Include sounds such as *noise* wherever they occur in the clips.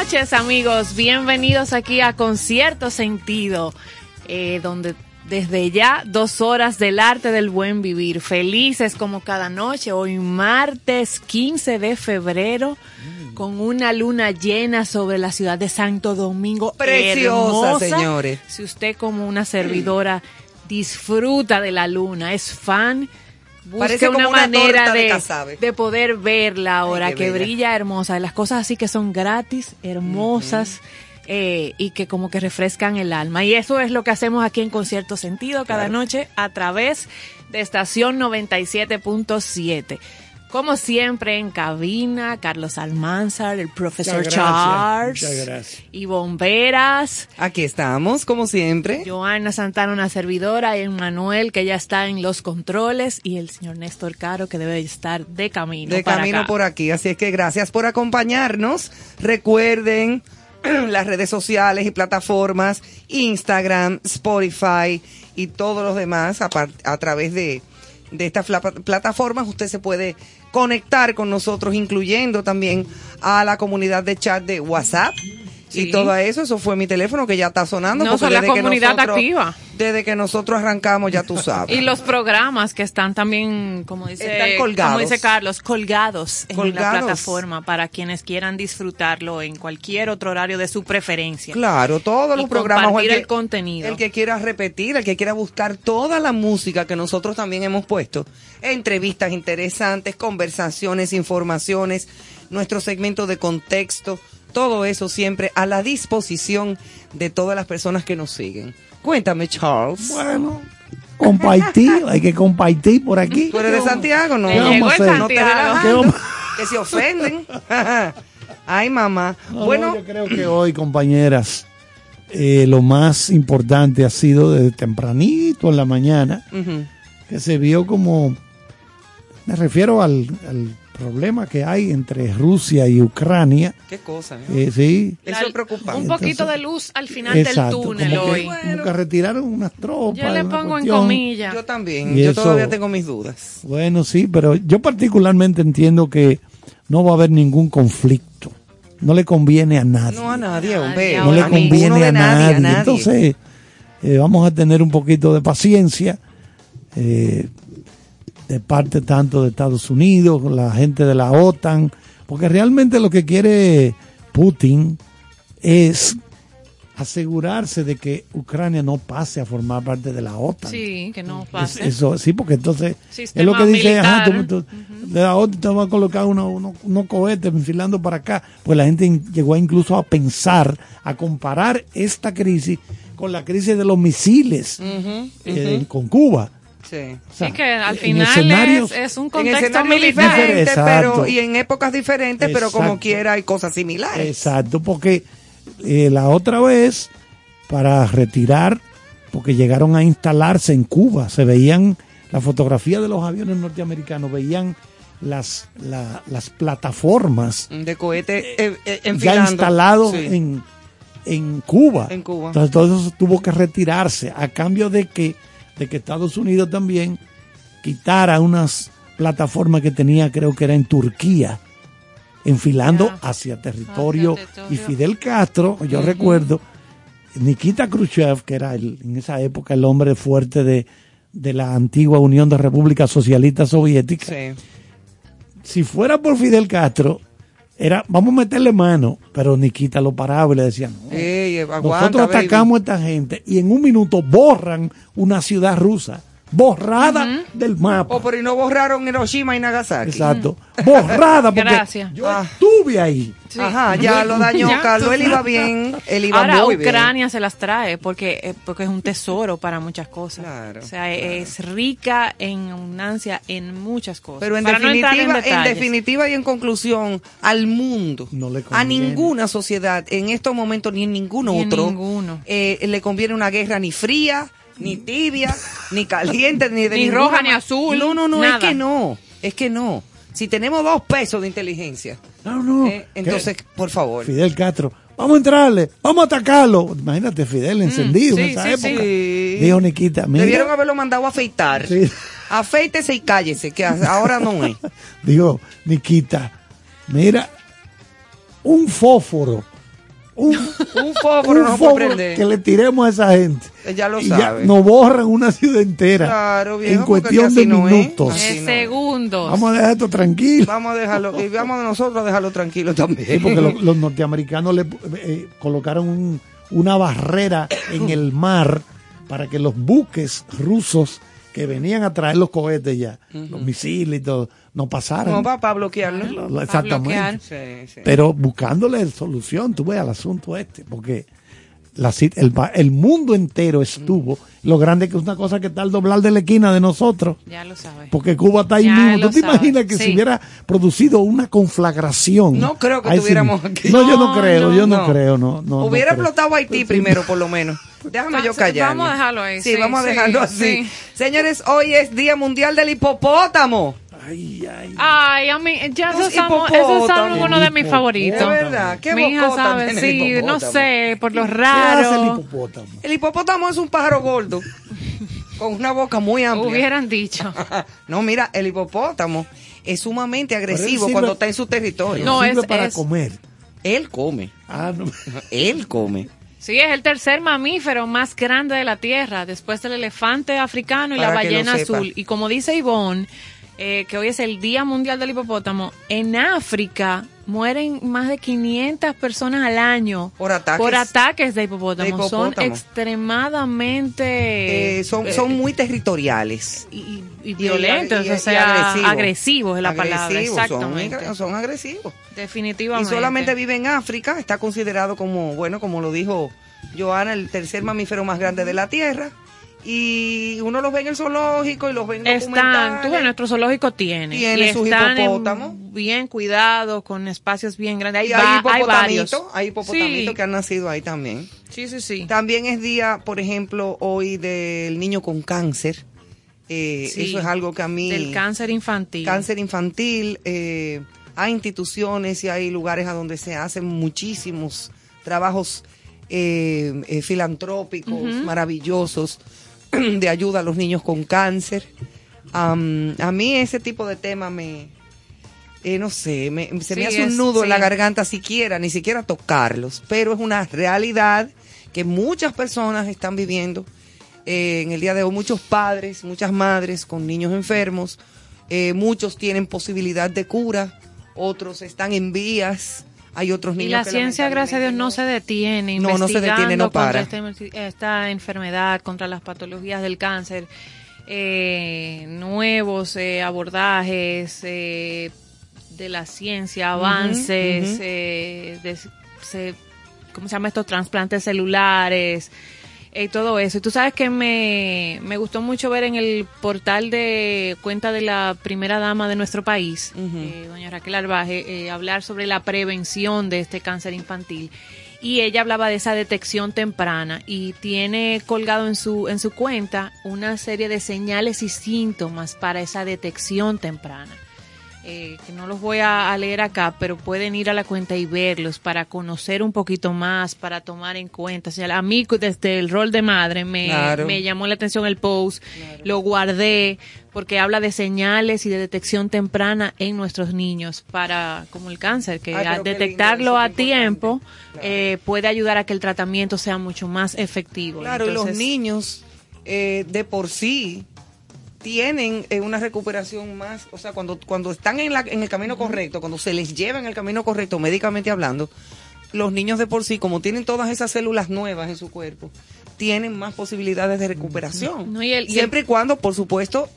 noches amigos, bienvenidos aquí a Concierto Sentido, eh, donde desde ya dos horas del arte del buen vivir, felices como cada noche, hoy martes 15 de febrero, con una luna llena sobre la ciudad de Santo Domingo. Preciosa, hermosa. señores. Si usted como una servidora disfruta de la luna, es fan, busque Parece una como una manera de de, poder verla ahora, Ay, que bella. brilla hermosa, las cosas así que son gratis, hermosas. eh, y que como que refrescan el alma. Y eso es lo que hacemos aquí en Concierto Sentido cada noche a través de estación 97.7. Como siempre en cabina, Carlos Almanzar, el profesor Muchas Charles, muchas gracias. y Bomberas, Aquí estamos, como siempre. Joana Santana, una servidora, y Manuel, que ya está en los controles, y el señor Néstor Caro, que debe estar de camino. de para camino acá. por aquí. Así es que gracias por acompañarnos. Recuerden *clears throat* las redes sociales y plataformas, Instagram, Spotify y todos los demás a, par- a través de, de estas plataformas. Usted se puede conectar con nosotros, incluyendo también a la comunidad de chat de WhatsApp. Sí. Y todo eso, eso fue mi teléfono que ya está sonando. No, son la desde que comunidad nosotros- activa. Desde que nosotros arrancamos, ya tú sabes. *laughs* Y los programas que están también, como dice, Están colgados. como dice Carlos, colgados, en la Colgados. plataforma para quienes quieran disfrutarlo en cualquier otro horario de su preferencia. Claro, todos Y los programas. o compartir el contenido. El que quiera repetir, el que quiera buscar toda la música que nosotros también hemos puesto. Entrevistas interesantes, conversaciones, informaciones, nuestro segmento de contexto. Todo eso siempre a la disposición de todas las personas que nos siguen. Cuéntame, Charles. Bueno, compartir, *laughs* hay que compartir por aquí. ¿Tú eres de Santiago, no? Te ¿Qué llegó? No te Santiago. relajas, ¿Qué vamos- que se ofenden. *laughs* Ay, mamá. No, bueno, yo creo que hoy, compañeras, eh, lo más importante ha sido desde tempranito en la mañana, que se vio como, me refiero al, al problema que hay entre Rusia y Ucrania. qué cosa. ¿eh? Eh, sí, Eso es preocupante. Un poquito Entonces, de luz al final exacto, del túnel como que, hoy. como que retiraron unas tropas. Yo le pongo en comillas. Yo también. Y Yo eso- todavía tengo mis dudas. Bueno, sí, pero yo particularmente entiendo que no va a haber ningún conflicto. No le conviene a nadie. No a nadie, hombre. no le conviene de a nadie. a nadie. Entonces, eh, vamos a tener un poquito de paciencia eh, de parte tanto de Estados Unidos, la gente de la OTAN, porque realmente lo que quiere Putin es asegurarse de que Ucrania no pase a formar parte de la OTAN. Sí, que no Es- pase. Eso, sí, porque entonces Sistema es lo que dice, ajá, tú, de la OTAN te va a colocar unos uno, unos cohetes enfilando para acá. Pues la gente llegó incluso a pensar, a comparar esta crisis con la crisis de los misiles eh, con Cuba. Sí. O sea, Sí, que al final es, es un En contexto militar. diferentes, Exacto. pero, y en épocas diferentes, pero como quiera hay cosas similares. Exacto, porque eh, la otra vez, para retirar, porque llegaron a instalarse en Cuba, se veían la fotografía de los aviones norteamericanos, veían las, la- las plataformas De cohete eh, eh, ya enfilando. instalados Sí. en, en Cuba. En Cuba. Entonces todo eso tuvo que retirarse a cambio de que, de que Estados Unidos también quitara unas plataformas que tenía, creo que era en Turquía, enfilando hacia territorio. Y Fidel Castro, yo recuerdo, Nikita Khrushchev, que era el- en esa época el hombre fuerte de, de la antigua Unión de Repúblicas Socialistas Soviéticas, Sí. si fuera por Fidel Castro, era, vamos a meterle mano, pero Nikita lo paraba y le decía, no, Ey, aguanta, nosotros baby. atacamos a esta gente y en un minuto borran una ciudad rusa, borrada del mapa. Oh, pero y no borraron Hiroshima y Nagasaki. Exacto, borrada porque Gracias. yo Ah. estuve ahí. Ajá, ya lo dañó Ya. Carlos. Él iba bien, él iba Ahora muy bien. Ucrania se las trae porque, eh, porque es un tesoro para muchas cosas. Claro, o sea, es rica en abundancia en muchas cosas. Pero en Para no entrar definitiva, en, definitiva y en conclusión, al mundo, No le a ninguna sociedad, en estos momentos ni en ningún Ni en otro, ninguno. eh, le conviene una guerra ni fría, ni tibia, ni caliente, ni de Ni roja, ni azul, No, no, no, nada. es que no, es que no. Si tenemos dos pesos de inteligencia, No, no. eh, entonces, por favor. Fidel Castro, vamos a entrarle, vamos a atacarlo. Imagínate, Fidel encendido Mm, sí, en esa sí, época. sí. Dijo Nikita, mira, Debieron haberlo mandado a afeitar. Sí. Afeítese y cállese, que ahora no es. *laughs* dijo Nikita, mira, un fósforo, un, *laughs* Un fósforo un no prender. que le tiremos a esa gente. Ella lo y ya sabe. nos borran una ciudad entera Claro, viejo, en cuestión de no minutos. Es no. segundos. Vamos a dejar esto tranquilo. Vamos a dejarlo, y vamos nosotros a dejarlo tranquilo también. Sí, porque lo- *laughs* los norteamericanos le eh, colocaron un- una barrera en el mar para que los buques rusos que venían a traer los cohetes ya, los misiles y todo, no pasaran. No, para bloquearlo. Lo- lo- bloquear. exactamente. Sí, sí. Pero buscándole solución, tú ves, al asunto este, porque la, el, el mundo entero estuvo, lo grande que es una cosa que está al doblar de la esquina de nosotros. Ya lo sabes. Porque Cuba está ahí Ya mismo. ¿Tú te sabes, imaginas que sí. se hubiera producido una conflagración? No creo que Ahí sí. tuviéramos aquí. No, yo no creo, no, yo no, no. creo, no. no Hubiera explotado Haití primero, por lo menos. Déjame yo callar. vamos a dejarlo ahí, Sí, sí, vamos a sí, dejarlo así. sí. Señores, hoy es Día Mundial del Hipopótamo. Ay, ay. Ay, a mí, ya son hipopótamos. uno de mis Hipopótamo. favoritos. De verdad, qué Mi hija sabe, sí, no hipopótamo. sé, por lo ¿Qué hace el raro. hipopótamo? El hipopótamo es un pájaro gordo con una boca muy amplia. Hubieran dicho. *laughs* No, mira, el hipopótamo es sumamente agresivo sirve- cuando está en su territorio. No, Sirve es- para es- comer. Él come. Ah, no. *laughs* Él come. Sí, es el tercer mamífero más grande de la Tierra, después del elefante africano y la Para ballena azul. Y como dice Ivonne, eh, que hoy es el Día Mundial del Hipopótamo, en África mueren más de 500 personas al año Por ataques. por ataques de hipopótamo. De Son extremadamente... Eh, son, eh, son muy territoriales. y, y- y Y- violentos, y- y o sea, agresivos. agresivos es la palabra, Agresivos, son exactamente. agra- Son, agresivos. Y Definitivamente. solamente vive en África. Está considerado como, bueno, como lo dijo Joana, el tercer mamífero más grande de la Tierra. Y uno los ve en el zoológico y los ve en Están, tú ves, nuestro zoológico tiene. Tiene y sus están hipopótamos. bien cuidados, con espacios bien grandes. Hay, Y hay hipopotamitos, hay hipopotamitos Sí. que han nacido ahí también. Sí, sí, sí. También es día, por ejemplo, hoy del niño con cáncer. Eh, Sí, eso es algo que a mí... Del cáncer infantil. Cáncer infantil. eh, hay instituciones y hay lugares a donde se hacen muchísimos trabajos eh, eh, filantrópicos maravillosos *clears throat* de ayuda a los niños con cáncer. Am, a mí ese tipo de tema me... eh, no sé, me- se me hace un es- nudo en la garganta siquiera, ni siquiera tocarlos, pero es una realidad que muchas personas están viviendo eh, en el día de hoy, muchos padres, muchas madres con niños enfermos, eh, muchos tienen posibilidad de cura, otros están en vías, hay otros Y niños la que ciencia, gracias a Dios, no se detiene. No, no se detiene, no contra para. este- esta enfermedad, contra las patologías del cáncer. eh, nuevos eh, abordajes eh, de la ciencia, avances, eh, de- se- ¿cómo se llama estos trasplantes celulares? Y todo eso. Y tú sabes que me, me gustó mucho ver en el portal de cuenta de la primera dama de nuestro país, eh, doña Raquel Arbaje, eh, hablar sobre la prevención de este cáncer infantil. Y ella hablaba de esa detección temprana y tiene colgado en su, en su cuenta una serie de señales y síntomas para esa detección temprana. Eh, que no los voy a, a leer acá, pero pueden ir a la cuenta y verlos para conocer un poquito más, para tomar en cuenta. O sea, a mí desde el rol de madre me, Claro. me llamó la atención el post, lo guardé porque habla de señales y de detección temprana en nuestros niños para como el cáncer, que al lindo, detectarlo a tiempo Claro. eh, puede ayudar a que el tratamiento sea mucho más efectivo. Claro, y los Entonces, niños eh, de por sí tienen eh, una recuperación más, o sea, cuando, cuando están en, la, en el camino correcto, cuando se les lleva en el camino correcto, médicamente hablando, los niños de por sí, como tienen todas esas células nuevas en su cuerpo, tienen más posibilidades de recuperación. No, y el- y Siempre y cuando, por supuesto,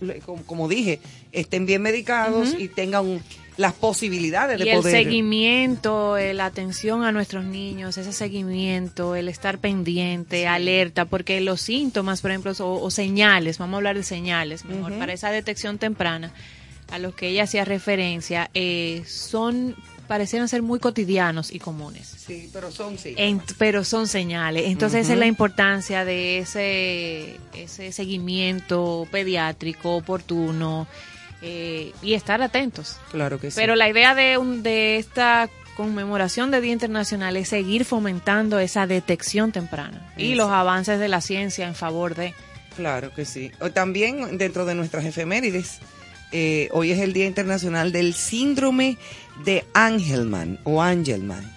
como, dije, estén bien medicados y tengan las posibilidades de Y el poder. seguimiento, eh, la atención a nuestros niños, ese seguimiento, el estar pendiente, alerta, porque los síntomas, por ejemplo, o, o señales, vamos a hablar de señales, mejor, para esa detección temprana, a los que ella hacía referencia, eh, son, parecieran ser muy cotidianos y comunes. Sí, pero son sí. En- pero son señales. Entonces esa es la importancia de ese, ese seguimiento pediátrico oportuno eh, y estar atentos. Claro que sí. Pero la idea de, un, de esta conmemoración de Día Internacional es seguir fomentando esa detección temprana y los avances de la ciencia en favor de... Claro que sí. O También dentro de nuestras efemérides, eh, hoy es el Día Internacional del Síndrome de Angelman o Angelman.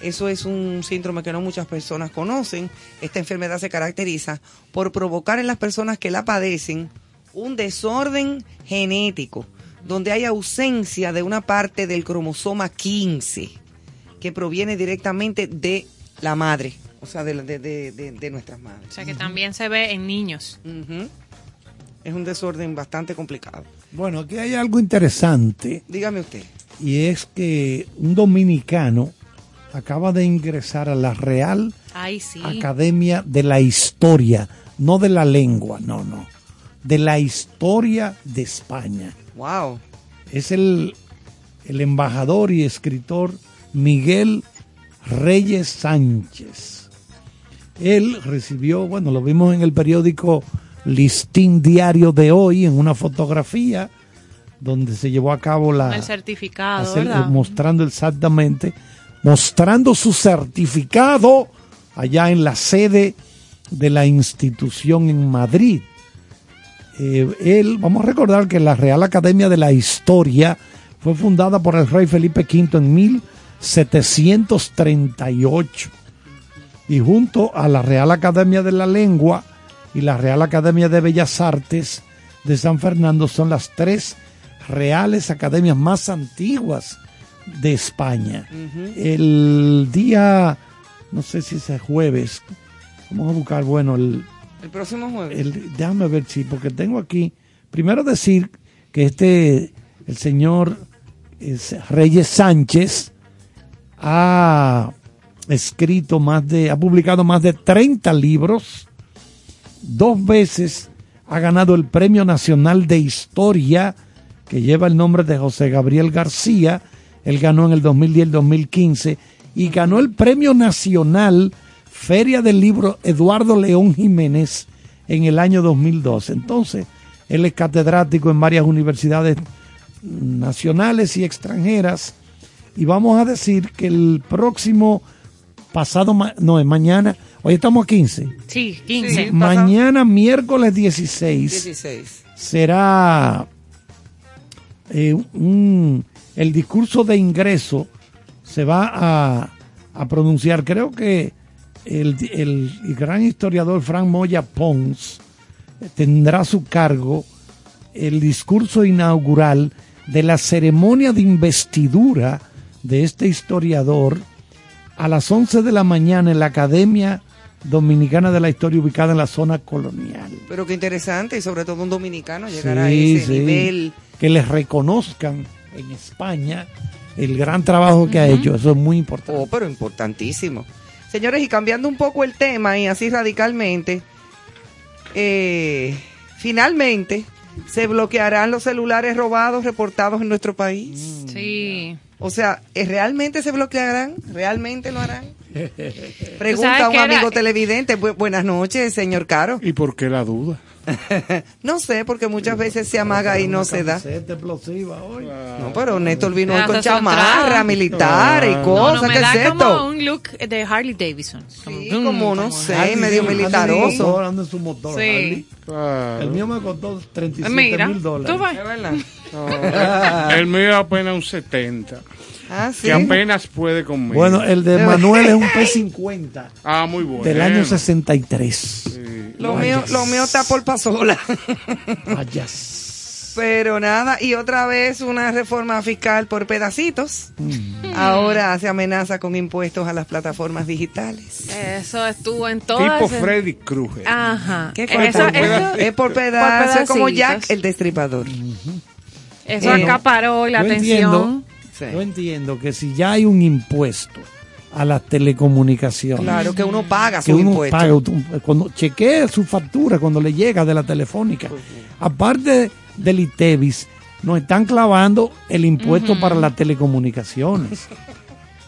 Eso es un síndrome que no muchas personas conocen. Esta enfermedad se caracteriza por provocar en las personas que la padecen un desorden genético, donde hay ausencia de una parte del cromosoma 15 que proviene directamente de la madre, o sea, de, la- de- de- de- de nuestras madres. O sea que también se ve en niños. Es un desorden bastante complicado. Bueno, aquí hay algo interesante Dígame usted. y es que un dominicano acaba de ingresar a la Real Ay, sí. Academia de la Historia, no de la lengua, no, no, de la historia de España. Wow. Es el, el embajador y escritor Miguel Reyes Sánchez. Él recibió, bueno, lo vimos en el periódico Listín Diario de hoy, en una fotografía donde se llevó a cabo la... el certificado, hacer- ¿verdad? mostrando exactamente, mostrando su certificado allá en la sede de la institución en Madrid. Eh, él, vamos a recordar que la Real Academia de la Historia fue fundada por el rey Felipe V en 1738 y junto a la Real Academia de la Lengua y la Real Academia de Bellas Artes de San Fernando son las tres reales academias más antiguas de España. El día, no sé si es el jueves, vamos a buscar, bueno, el, El próximo jueves. déjame ver si, porque tengo aquí, primero decir que este, el señor es Reyes Sánchez ha escrito más de, ha publicado más de 30 libros, dos veces ha ganado el Premio Nacional de Historia, que lleva el nombre de José Gabriel García, él ganó en el 2010 y el 2015, y ganó el Premio Nacional Feria del Libro Eduardo León Jiménez en el año 2012. Entonces, él es catedrático en varias universidades nacionales y extranjeras, y vamos a decir que el próximo pasado, no, es mañana, hoy estamos a 15, Sí, 15. Sí. pasado. mañana miércoles 16 16. será eh, un- el discurso de ingreso se va a, a pronunciar. Creo que el, el gran historiador Frank Moya Pons tendrá a su cargo el discurso inaugural de la ceremonia de investidura de este historiador a las 11 de la mañana en la Academia Dominicana de la Historia ubicada en la zona colonial. Pero qué interesante y sobre todo un dominicano llegar Sí, a ese sí. nivel. Que les reconozcan en España el gran trabajo que ha hecho. Eso es muy importante. Oh, pero importantísimo. Señores, y cambiando un poco el tema y así radicalmente, eh, finalmente se bloquearán los celulares robados reportados en nuestro país. Sí. O sea, ¿eh, ¿realmente se bloquearán? ¿Realmente lo harán? ¿Tú *laughs* Pregunta a un amigo televidente. Bu- buenas noches, señor Caro. ¿Y por qué la duda? *laughs* No sé, porque muchas veces se amaga y no se da. Camiseta explosiva hoy. No, pero Néstor vino hoy Hasta con chamarra militar y No, No, cosas. no, me ¿Qué es como esto? un look de Harley Davidson. Sí, Como, como no sé, Harley medio militaroso. anda en su motor, Sí. Harley. Claro. El mío me costó 37 Mira, mil tú dólares. vas. Es verdad. No, el mío es apenas un 70. Ah, sí. que apenas puede conmigo. Bueno, el de Manuel es un *laughs* P50 ah, muy bueno. del año 63. Sí. Lo mío, lo mío está por pasola. Vayas. Pero nada, y otra vez una reforma fiscal por pedacitos. Ahora se amenaza con impuestos a las plataformas digitales. Eso estuvo en todas. Tipo Freddy Krueger. Ajá. ¿Qué Eso, es por pedazos, es como. Jack el Destripador. eso Bueno, acaparó la entiendo, atención. Sí. yo entiendo que si ya hay un impuesto a las telecomunicaciones, Claro, que uno paga que su uno impuesto. paga, cuando chequee su factura cuando le llega de la telefónica, aparte del ITEVIS, nos están clavando el impuesto para las telecomunicaciones.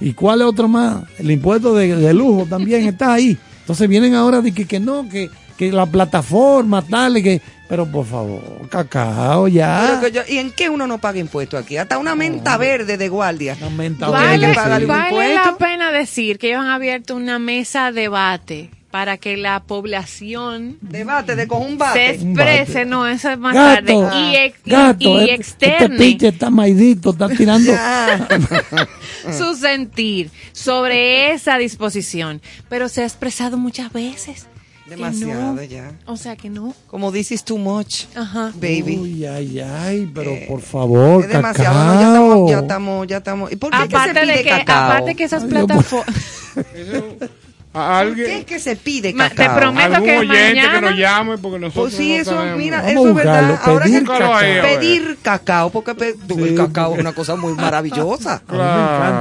¿Y cuál es otro más? El impuesto de, de lujo también está ahí. Entonces vienen ahora de que, que no, que, que la plataforma tal, que, pero por favor, cacao ya. Pero que yo- ¿Y en qué uno no paga impuestos aquí? Hasta una menta verde de guardia. Una menta Vale, verde, Vale impuesto. la pena decir que ellos han abierto una mesa de debate para que la población Debate de con un se bate. Un bate. exprese, no, eso es más Gato, tarde, y, ex- y- gato, y este, este externe pinche está maidito, está tirando. *laughs* Su sentir sobre esa disposición. Pero se ha expresado muchas veces. Demasiado no. ya. O sea que no. Como this is too much, Ajá. baby. Uy, ay, ay, pero Eh, por favor, es demasiado. cacao. No, ya estamos, ya estamos, ya estamos. ¿Y por qué que se Aparte pide de que, cacao? aparte que esas plataformas. *laughs* Eso- a ¿Por qué alguien, es que se pide te prometo- algún que oyente que mañana- nos llame porque nosotros Pues sí, no eso, sabemos. mira, eso es verdad. Ahora pedir que cacao. pedir cacao, porque pe- el cacao porque- es una cosa muy *laughs* maravillosa.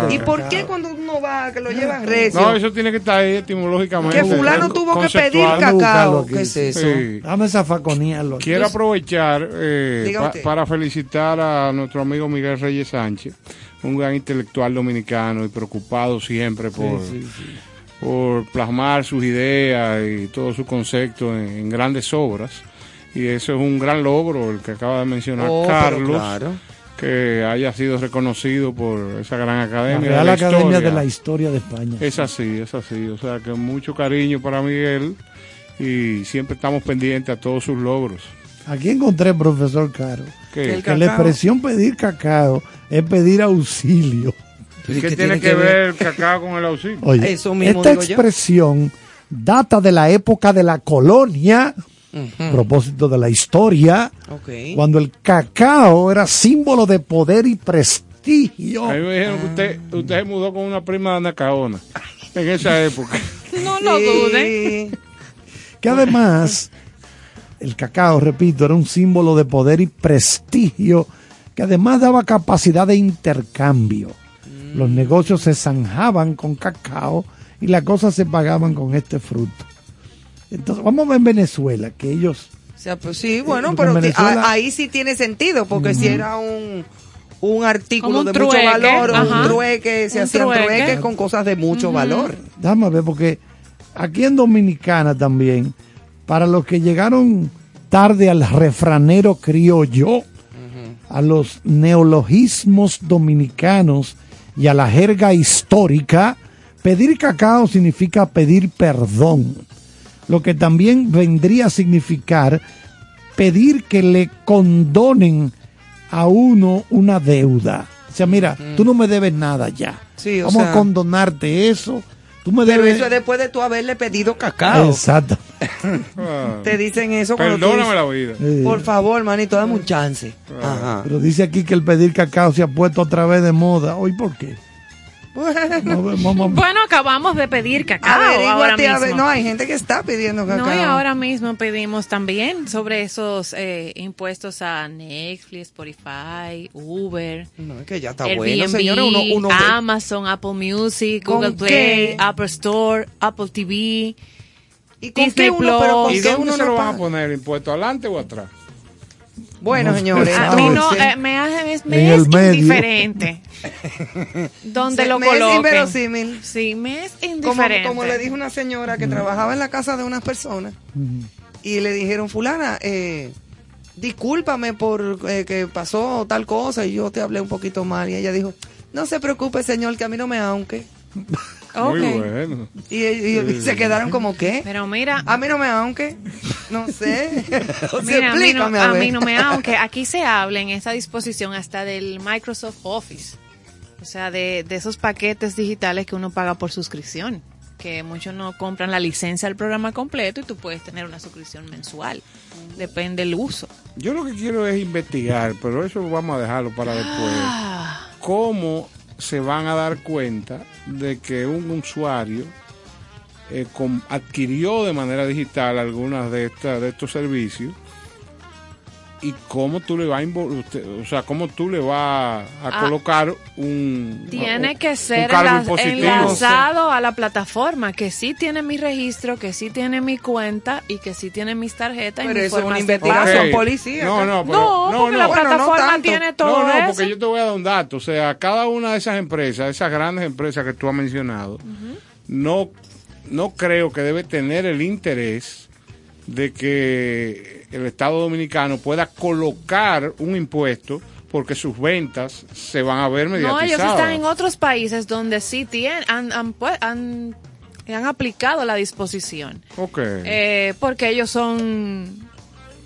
¿Y por qué cuando que lo llevan recio? No, eso tiene que estar ahí etimológicamente. que fulano tuvo que pedir cacao. ¿Qué es eso? Sí. Dame esa faconearlo. Quiero aprovechar eh, pa- para felicitar a nuestro amigo Miguel Reyes Sánchez, un gran intelectual dominicano y preocupado siempre por, Sí, sí, sí. por plasmar sus ideas y todos sus conceptos en, en grandes obras. Y eso es un gran logro, el que acaba de mencionar Oh, pero Carlos, claro. Que haya sido reconocido por esa gran La academia. Real de la Academia Historia. de la Historia de España. Es así, es así. O sea, que mucho cariño para Miguel y siempre estamos pendientes a todos sus logros. Aquí encontré, profesor Caro, ¿Qué, El que la expresión pedir cacao es pedir auxilio. ¿Y ¿Y qué tiene que que ver el cacao con el auxilio? Oye, Eso mismo esta digo yo. expresión data de la época de la colonia, propósito de la historia, cuando el cacao era símbolo de poder y prestigio. A mí me dijeron que usted, usted se mudó con una prima de Anacaona en esa época. *laughs* No lo duden. Sí. que además el cacao, repito, era un símbolo de poder y prestigio que además daba capacidad de intercambio. Los negocios se zanjaban con cacao y las cosas se pagaban con este fruto. Entonces, vamos a ver en Venezuela, que ellos... O sea, pues sí, bueno, en pero Venezuela- ahí sí tiene sentido, porque si era un, un artículo un de mucho valor, o un ajá. trueque, se hacían trueque. trueques con cosas de mucho valor. Déjame ver, porque aquí en Dominicana también, para los que llegaron tarde al refranero criollo, a los neologismos dominicanos y a la jerga histórica, pedir cacao significa pedir perdón, lo que también vendría a significar pedir que le condonen a uno una deuda. O sea, mira, tú no me debes nada ya. Sí, o Vamos sea- a condonarte eso. Tú me Pero debes... eso es después de tú haberle pedido cacao. Exacto. *laughs* Te dicen eso cuando tú Perdóname dices, la vida. Por favor, manito, dame un chance. Ajá. Pero dice aquí que el pedir cacao se ha puesto otra vez de moda. ¿Hoy por qué? Bueno, Bueno, acabamos de pedir cacao ahora averíguate, a ver. mismo. No, hay gente que está pidiendo cacao. No, y ahora mismo pedimos también sobre esos eh, impuestos a Netflix, Spotify, Uber, No, es que ya está Airbnb, bueno, señores. Uno, uno Amazon, Apple Music, ¿Con Google Play, qué? Apple Store, Apple TV. ¿Y con Disney qué uno, pero con ¿Y qué dónde uno se no lo van a poner? ¿Impuesto adelante o atrás? Bueno, No, señores. A mí no, eh, me, hace, me es indiferente. Donde Se- lo me es inverosímil. Sí, me es Como, indiferente. como le dijo una señora que trabajaba en la casa de unas personas y le dijeron, fulana, eh, discúlpame por eh, que pasó tal cosa y yo te hablé un poquito mal. Y ella dijo, no se preocupe, señor, que a mí no me aunque. Muy Ok. bueno. Y, y- y se quedaron como, ¿qué? Pero mira, A mí no me aunque. No sé. *laughs* O sea, Mira, a mí, no, a ver. mí no me, aunque aquí se habla en esa disposición hasta del Microsoft Office. O sea, de, de esos paquetes digitales que uno paga por suscripción. Que muchos no compran la licencia del programa completo y tú puedes tener una suscripción mensual. Depende del uso. Yo lo que quiero es investigar, pero eso vamos a dejarlo para después. Ah, ¿Cómo se van a dar cuenta de que un usuario eh, adquirió de manera digital algunas de estas de estos servicios? Y cómo tú le vas a usted- o sea, cómo tú le vas a Ah. colocar un tiene un- que un ser cargo enla- impositivo. enlazado a la plataforma, que sí tiene mi registro, que sí tiene mi cuenta y que sí tiene mis tarjetas y Pero mis eso es una investigación policíaca. No, no, pero- No, no, porque no. la Bueno, no plataforma tiene todo no, no, eso. porque yo te voy a dar un dato. O sea, cada una de esas empresas, esas grandes empresas que tú has mencionado, no, no creo que debe tener el interés de que el Estado Dominicano pueda colocar un impuesto porque sus ventas se van a ver No, mediatizadas. ellos están en otros países donde sí tienen, han, han, han, han aplicado la disposición. Ok. Eh, porque ellos son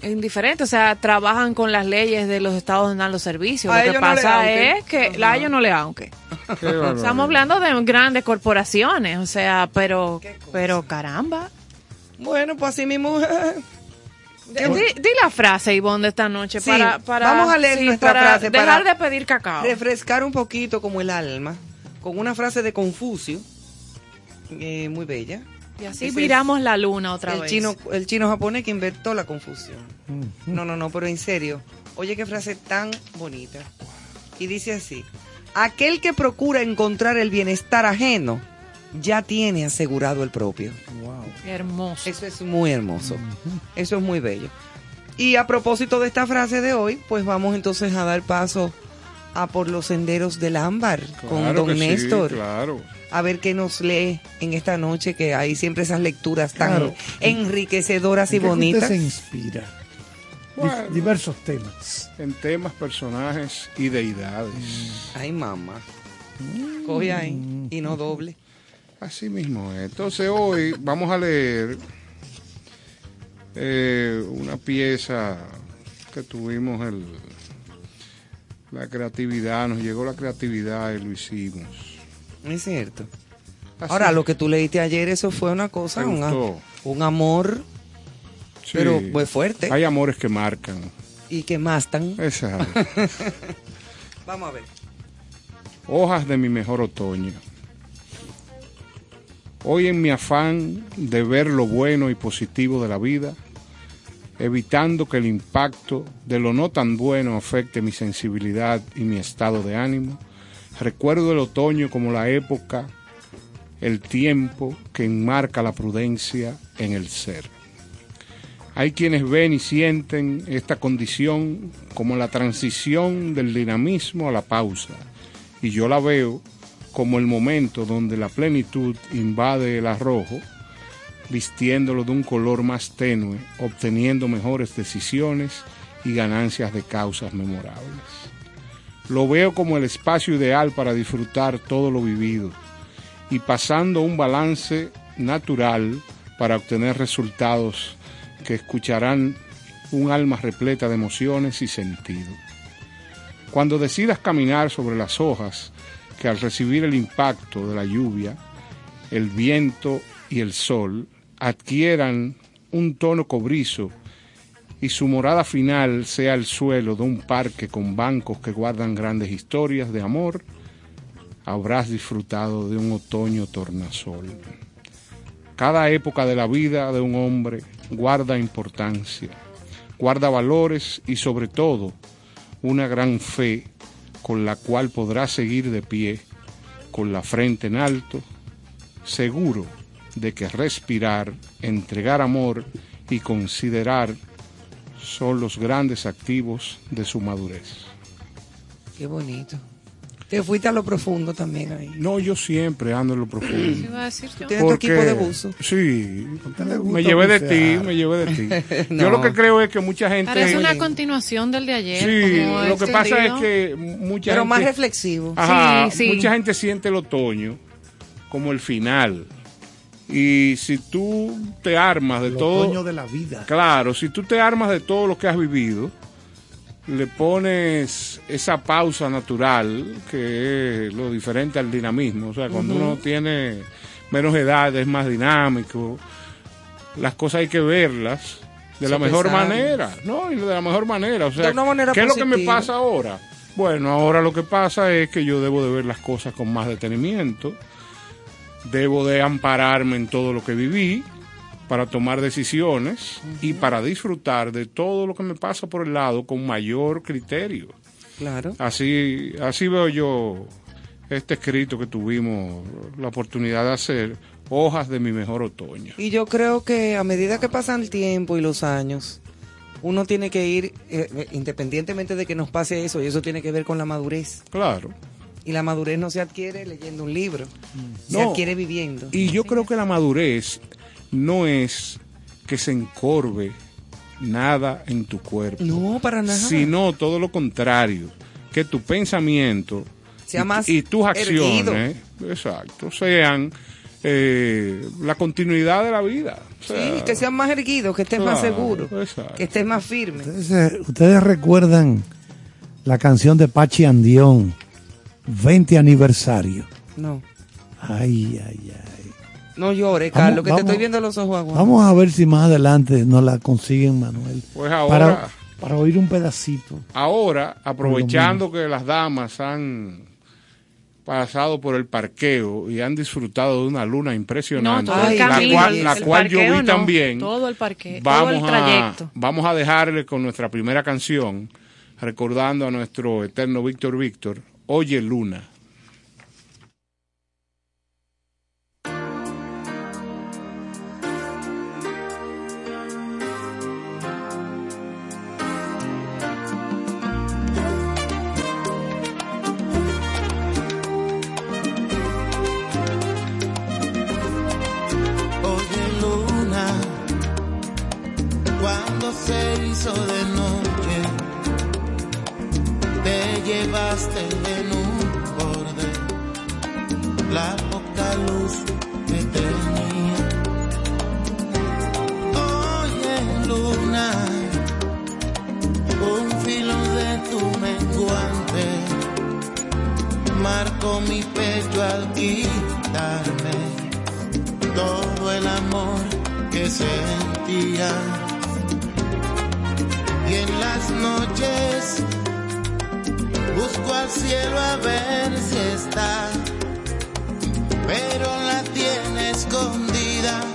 indiferentes, o sea, trabajan con las leyes de los estados donde dan los servicios. A Lo que no pasa es que a ellos no le aunque. *laughs* Estamos hablando de grandes corporaciones, o sea, pero, pero caramba. Bueno, pues así mismo. *laughs* Di, di la frase, Ivonne, de esta noche Sí, para, para vamos a leer sí, nuestra para frase dejar para de pedir cacao. refrescar un poquito como el alma con una frase de Confucio eh, muy bella. Y así Ese viramos la luna otra el vez. chino el chino japonés que inventó la confusión. No, no, no, pero en serio. Oye, qué frase tan bonita. Y dice así: Aquel que procura encontrar el bienestar ajeno ya tiene asegurado el propio. Wow. Hermoso. Eso es muy hermoso. Eso es muy bello. Y a propósito de esta frase de hoy, pues vamos entonces a dar paso a por los senderos del ámbar con don que sí, Néstor. claro. A ver qué nos lee en esta noche, que hay siempre esas lecturas tan Claro. enriquecedoras y ¿En qué que bonitas. usted se inspira? Bueno. diversos temas. En temas, personajes y deidades. Ay, mamá. Coge ahí y no doble. Así mismo es. Entonces hoy vamos a leer eh, una pieza que tuvimos el, la creatividad, nos llegó la creatividad y lo hicimos. Es cierto. Así- Ahora, lo que tú leíste ayer, eso fue una cosa, ¿Te un, amor, Sí. pero fue fuerte. Hay amores que marcan. Y que más tan. Exacto. *laughs* Vamos a ver. Hojas de mi mejor otoño. Hoy en mi afán de ver lo bueno y positivo de la vida, evitando que el impacto de lo no tan bueno afecte mi sensibilidad y mi estado de ánimo, recuerdo el otoño como la época, el tiempo que enmarca la prudencia en el ser. Hay quienes ven y sienten esta condición como la transición del dinamismo a la pausa, y yo la veo como el momento donde la plenitud invade el arrojo, vistiéndolo de un color más tenue, obteniendo mejores decisiones y ganancias de causas memorables. Lo veo como el espacio ideal para disfrutar todo lo vivido y pasando un balance natural para obtener resultados que escucharán un alma repleta de emociones y sentido. Cuando decidas caminar sobre las hojas que al recibir el impacto de la lluvia, el viento y el sol adquieran un tono cobrizo y su morada final sea el suelo de un parque con bancos que guardan grandes historias de amor, habrás disfrutado de un otoño tornasol. Cada época de la vida de un hombre guarda importancia, guarda valores y sobre todo una gran fe con la cual podrá seguir de pie, con la frente en alto, seguro de que respirar, entregar amor y considerar son los grandes activos de su madurez. Qué bonito. Te fuiste a lo profundo también ahí. No, yo siempre ando en lo profundo. iba a decir yo? Tienes tu equipo de buzo. Sí, me llevé de ti, me llevé de ti. No. Yo lo que creo es que mucha gente... Parece una continuación del de ayer. Sí, como lo que pasa es que mucha Pero gente... más reflexivo. Ajá, Sí, sí. mucha gente siente el otoño como el final. Y si tú te armas de El todo... otoño de la vida. Claro, si tú te armas de todo lo que has vivido, le pones esa pausa natural, que es lo diferente al dinamismo. O sea, cuando uno tiene menos edad, es más dinámico. Las cosas hay que verlas de la mejor manera, ¿no? Y de la mejor manera. O sea, manera ¿qué es lo que me pasa ahora? Bueno, ahora lo que pasa es que yo debo de ver las cosas con más detenimiento. Debo de ampararme en todo lo que viví para tomar decisiones y para disfrutar de todo lo que me pasa por el lado con mayor criterio. Claro. Así, así veo yo este escrito que tuvimos la oportunidad de hacer, hojas de mi mejor otoño. Y yo creo que a medida que pasan el tiempo y los años, uno tiene que ir, eh, eh, independientemente de que nos pase eso, y eso tiene que ver con la madurez. Claro. Y la madurez no se adquiere leyendo un libro, se adquiere viviendo. Y yo creo que la madurez no es que se encorve nada en tu cuerpo, No, para nada. sino todo lo contrario, que tu pensamiento Sea y- más y, tus erguido. acciones, exacto, sean eh, la continuidad de la vida. O sea, Sí, que sean más erguidos, que estés más seguro, exacto. que estés más firme. Ustedes, ustedes recuerdan la canción de Pachi Andión, 20 aniversario. No, Ay, ay, ay. No llores, Vamos- Carlos, que vamos- te estoy viendo los ojos. Vamos a ver si más adelante nos la consiguen, Manuel. Pues ahora, Para, para oír un pedacito. ahora aprovechando que las damas han pasado por el parqueo y han disfrutado de una luna No, impresionante, todo el la camino, cual, la el cual yo vi no, también. Todo el parque, todo vamos el a, trayecto. vamos a dejarle con nuestra primera canción, recordando a nuestro eterno Víctor Víctor, Oye Luna. Llevaste en un borde la poca luz que tenía. Oye luna, un filo de tu menguante marcó mi pecho al quitarme todo el amor que sentía. Y en las noches busco al cielo a ver si está, pero la tiene escondida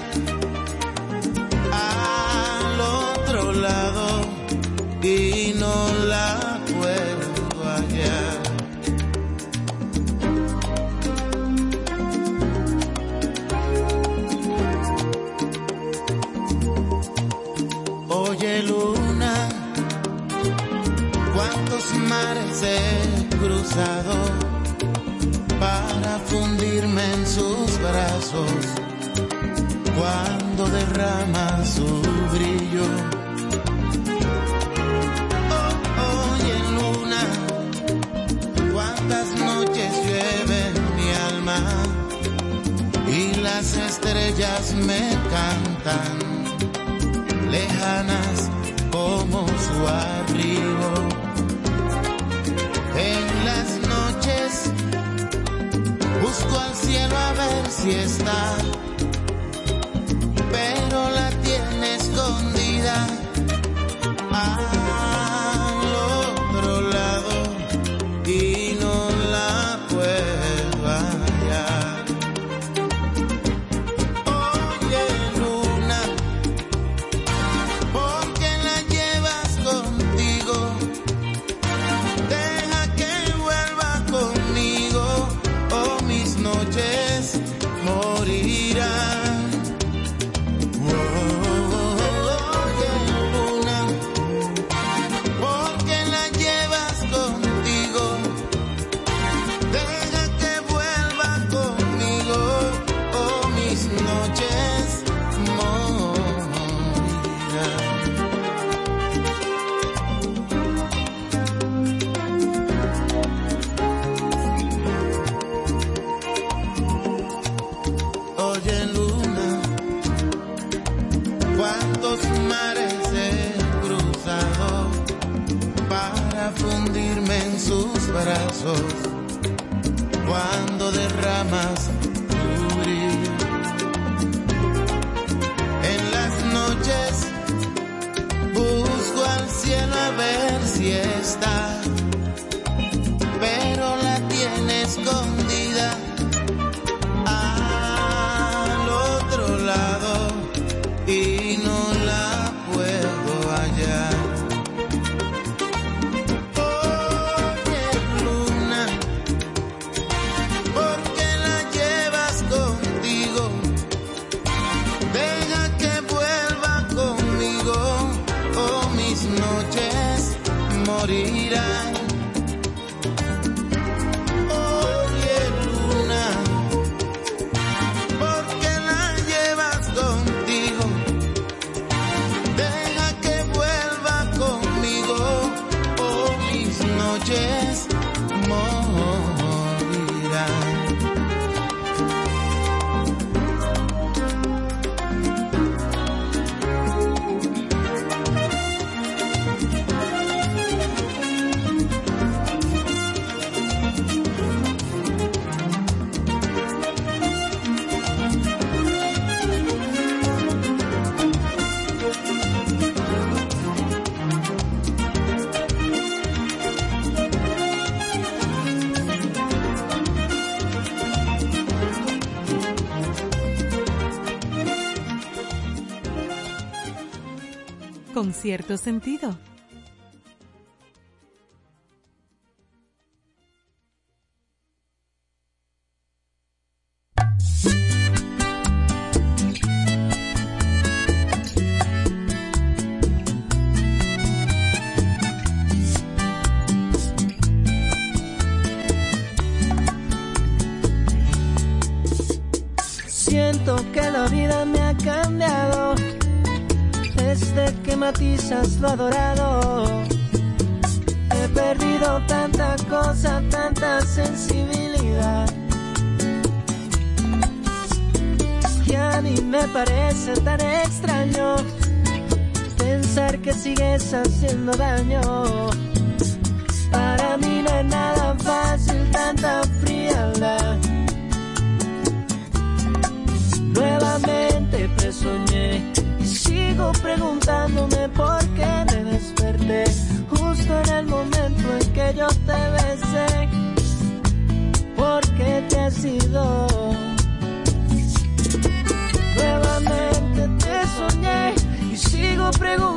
cuántos mares he cruzado para fundirme en sus brazos cuando derrama su brillo. Oh, oye luna, cuántas noches llueve en mi alma y las estrellas me cantan lejanas como su arribo. Busco al cielo a ver si está, pero Cierto sentido.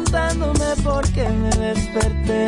Preguntándome por qué me desperté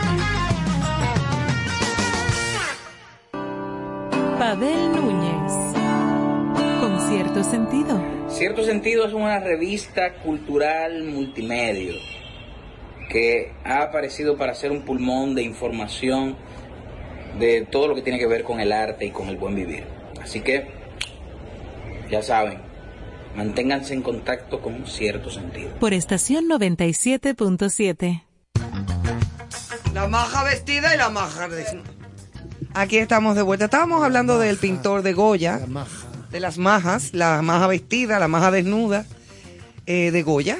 Cierto sentido es una revista cultural multimedia que ha aparecido para ser un pulmón de información de todo lo que tiene que ver con el arte y con el buen vivir. Así que, ya saben, manténganse en contacto con cierto sentido. Por estación 97.7. La maja vestida y la maja desnuda. Aquí estamos de vuelta. Estábamos hablando del pintor de Goya, La maja. De las majas, la maja vestida, la maja desnuda eh, de Goya.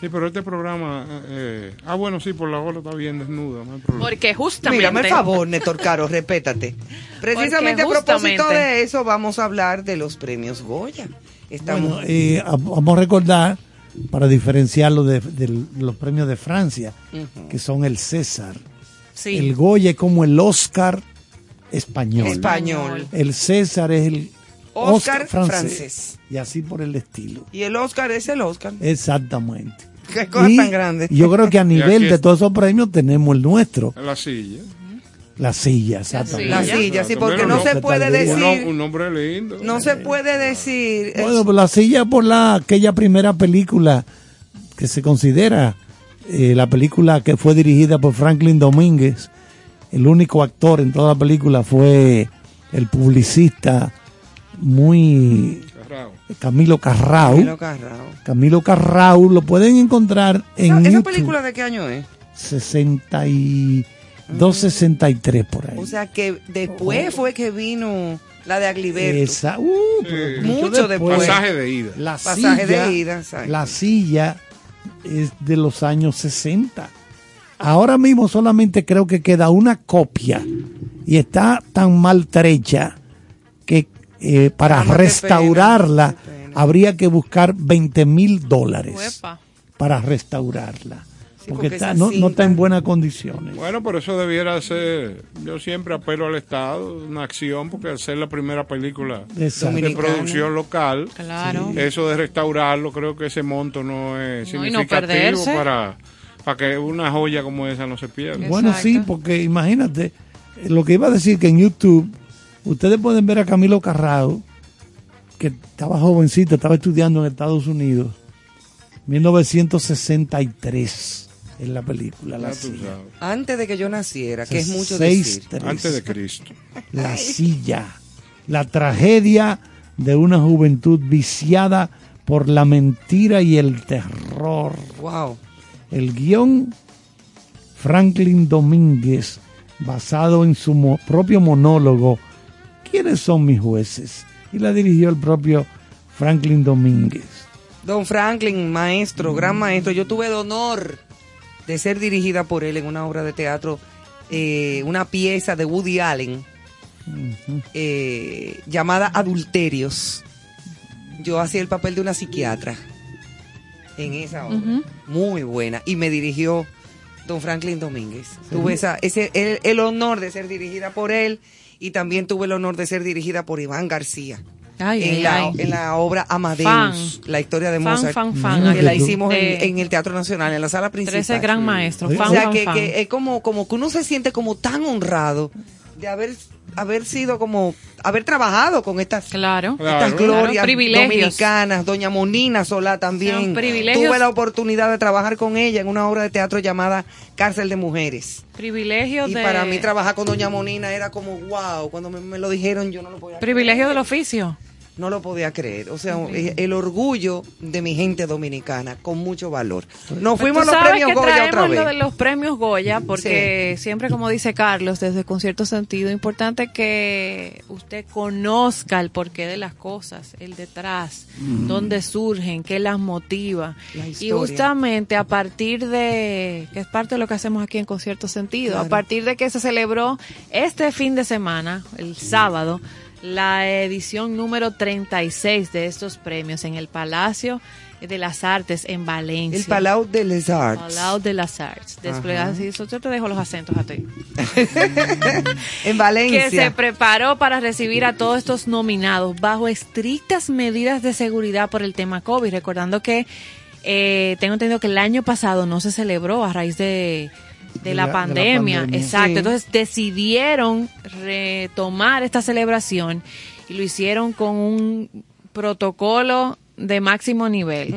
Sí, pero este programa. eh, ah, bueno, sí, por la hora está bien desnuda, no hay problema. Porque justamente. Mírame el favor, Néstor Caro, respétate. *laughs* Precisamente a propósito de eso vamos a hablar de los premios Goya. Estamos Bueno, eh, a- vamos a recordar, para diferenciarlo de, de los premios de Francia, que son el César. Sí. El Goya es como el Oscar español. español. El César es el Oscar Oscar, francés. francés. Y así por el estilo. Y el Oscar es el Oscar. Exactamente. *laughs* Qué cosa Y tan grande. Yo creo que a *laughs* nivel de todos esos premios tenemos el nuestro, la silla. la silla, exactamente. La silla, sí, porque no no, se ¿qué puede? Un, decir, un nombre lindo. no se puede decir. Bueno, pues la silla por la aquella primera película que se considera eh, la película que fue dirigida por Franklin Domínguez. El único actor en toda la película fue el publicista muy. Camilo Carrau. Camilo Carrao. Camilo Carrau lo pueden encontrar en ¿Esa, película de qué año es? 62, 63 por ahí. O sea que después fue que vino la de Agliberto. Esa, uh, Sí. Mucho después. Pasaje de ida. La Pasaje silla, de ida, exacto. la silla es de los años 60. Ahora mismo solamente creo que queda una copia y está tan maltrecha eh, para Ah, restaurarla pena, qué pena. habría que buscar 20 mil dólares Uepa. para restaurarla. Sí, porque porque está- no, no está en buenas condiciones. Bueno, pero eso debiera ser. Yo siempre apelo al Estado, una acción, porque al ser la primera película Exacto. de producción local, Claro. eso de restaurarlo, creo que ese monto no es No, y no significativo para, para que una joya como esa no se pierda. Bueno, Exacto. sí, porque imagínate, eh, lo que iba a decir que en YouTube ustedes pueden ver a Camilo Carrao, que estaba jovencito, estaba estudiando en Estados Unidos, 1963 en la película La Silla. Antes de que yo naciera, que es mucho decir. Antes de Cristo. La Silla, la tragedia de una juventud viciada por la mentira y el terror. Wow. El guion Franklin Domínguez, basado en su mo- propio monólogo, ¿Quiénes son mis jueces? Y la dirigió el propio Franklin Domínguez. Don Franklin, maestro, gran maestro. Yo tuve el honor de ser dirigida por él en una obra de teatro, eh, una pieza de Woody Allen eh, llamada Adulterios. Yo hacía el papel de una psiquiatra en esa obra. Muy buena. Y me dirigió don Franklin Domínguez. Tuve esa, ese, el, el honor de ser dirigida por él y también tuve el honor de ser dirigida por Iván García. Ay, en, ay, la, ay. en la obra Amadeus, Fan. la historia de Mozart, fan, fan. Que que la hicimos en, de- en el Teatro Nacional, en la sala principal. 13 gran maestro. O sea, que, que es como, como que uno se siente como tan honrado de haber, haber sido como, haber trabajado con estas, Claro. Claro. estas glorias Claro, dominicanas, doña Monina Solá también. Tuve la oportunidad de trabajar con ella en una obra de teatro llamada Cárcel de Mujeres. Privilegio Y de... para mí trabajar con doña Monina era como, wow, cuando me, me lo dijeron yo no lo podía Privilegio del oficio. No lo podía creer. O sea, el orgullo de mi gente dominicana, con mucho valor. Nos fuimos a Pues los premios que Goya otra vez. lo de los premios Goya porque siempre como dice Carlos desde con cierto sentido importante que usted conozca el porqué de las cosas el detrás dónde surgen qué las motiva La y justamente a partir de que es parte de lo que hacemos aquí en con cierto sentido Claro. a partir de que se celebró este fin de semana el sábado la edición número 36 de estos premios en el Palacio de las Artes en Valencia. El Palau de les Arts. Palau de las Arts. Desplegado así, eso yo te dejo los acentos a ti. *laughs* En Valencia. Que se preparó para recibir a todos estos nominados bajo estrictas medidas de seguridad por el tema COVID. Recordando que eh, tengo entendido que el año pasado no se celebró a raíz de, de, De la, la- de la pandemia. Exacto. Sí. Entonces decidieron retomar esta celebración y lo hicieron con un protocolo de máximo nivel,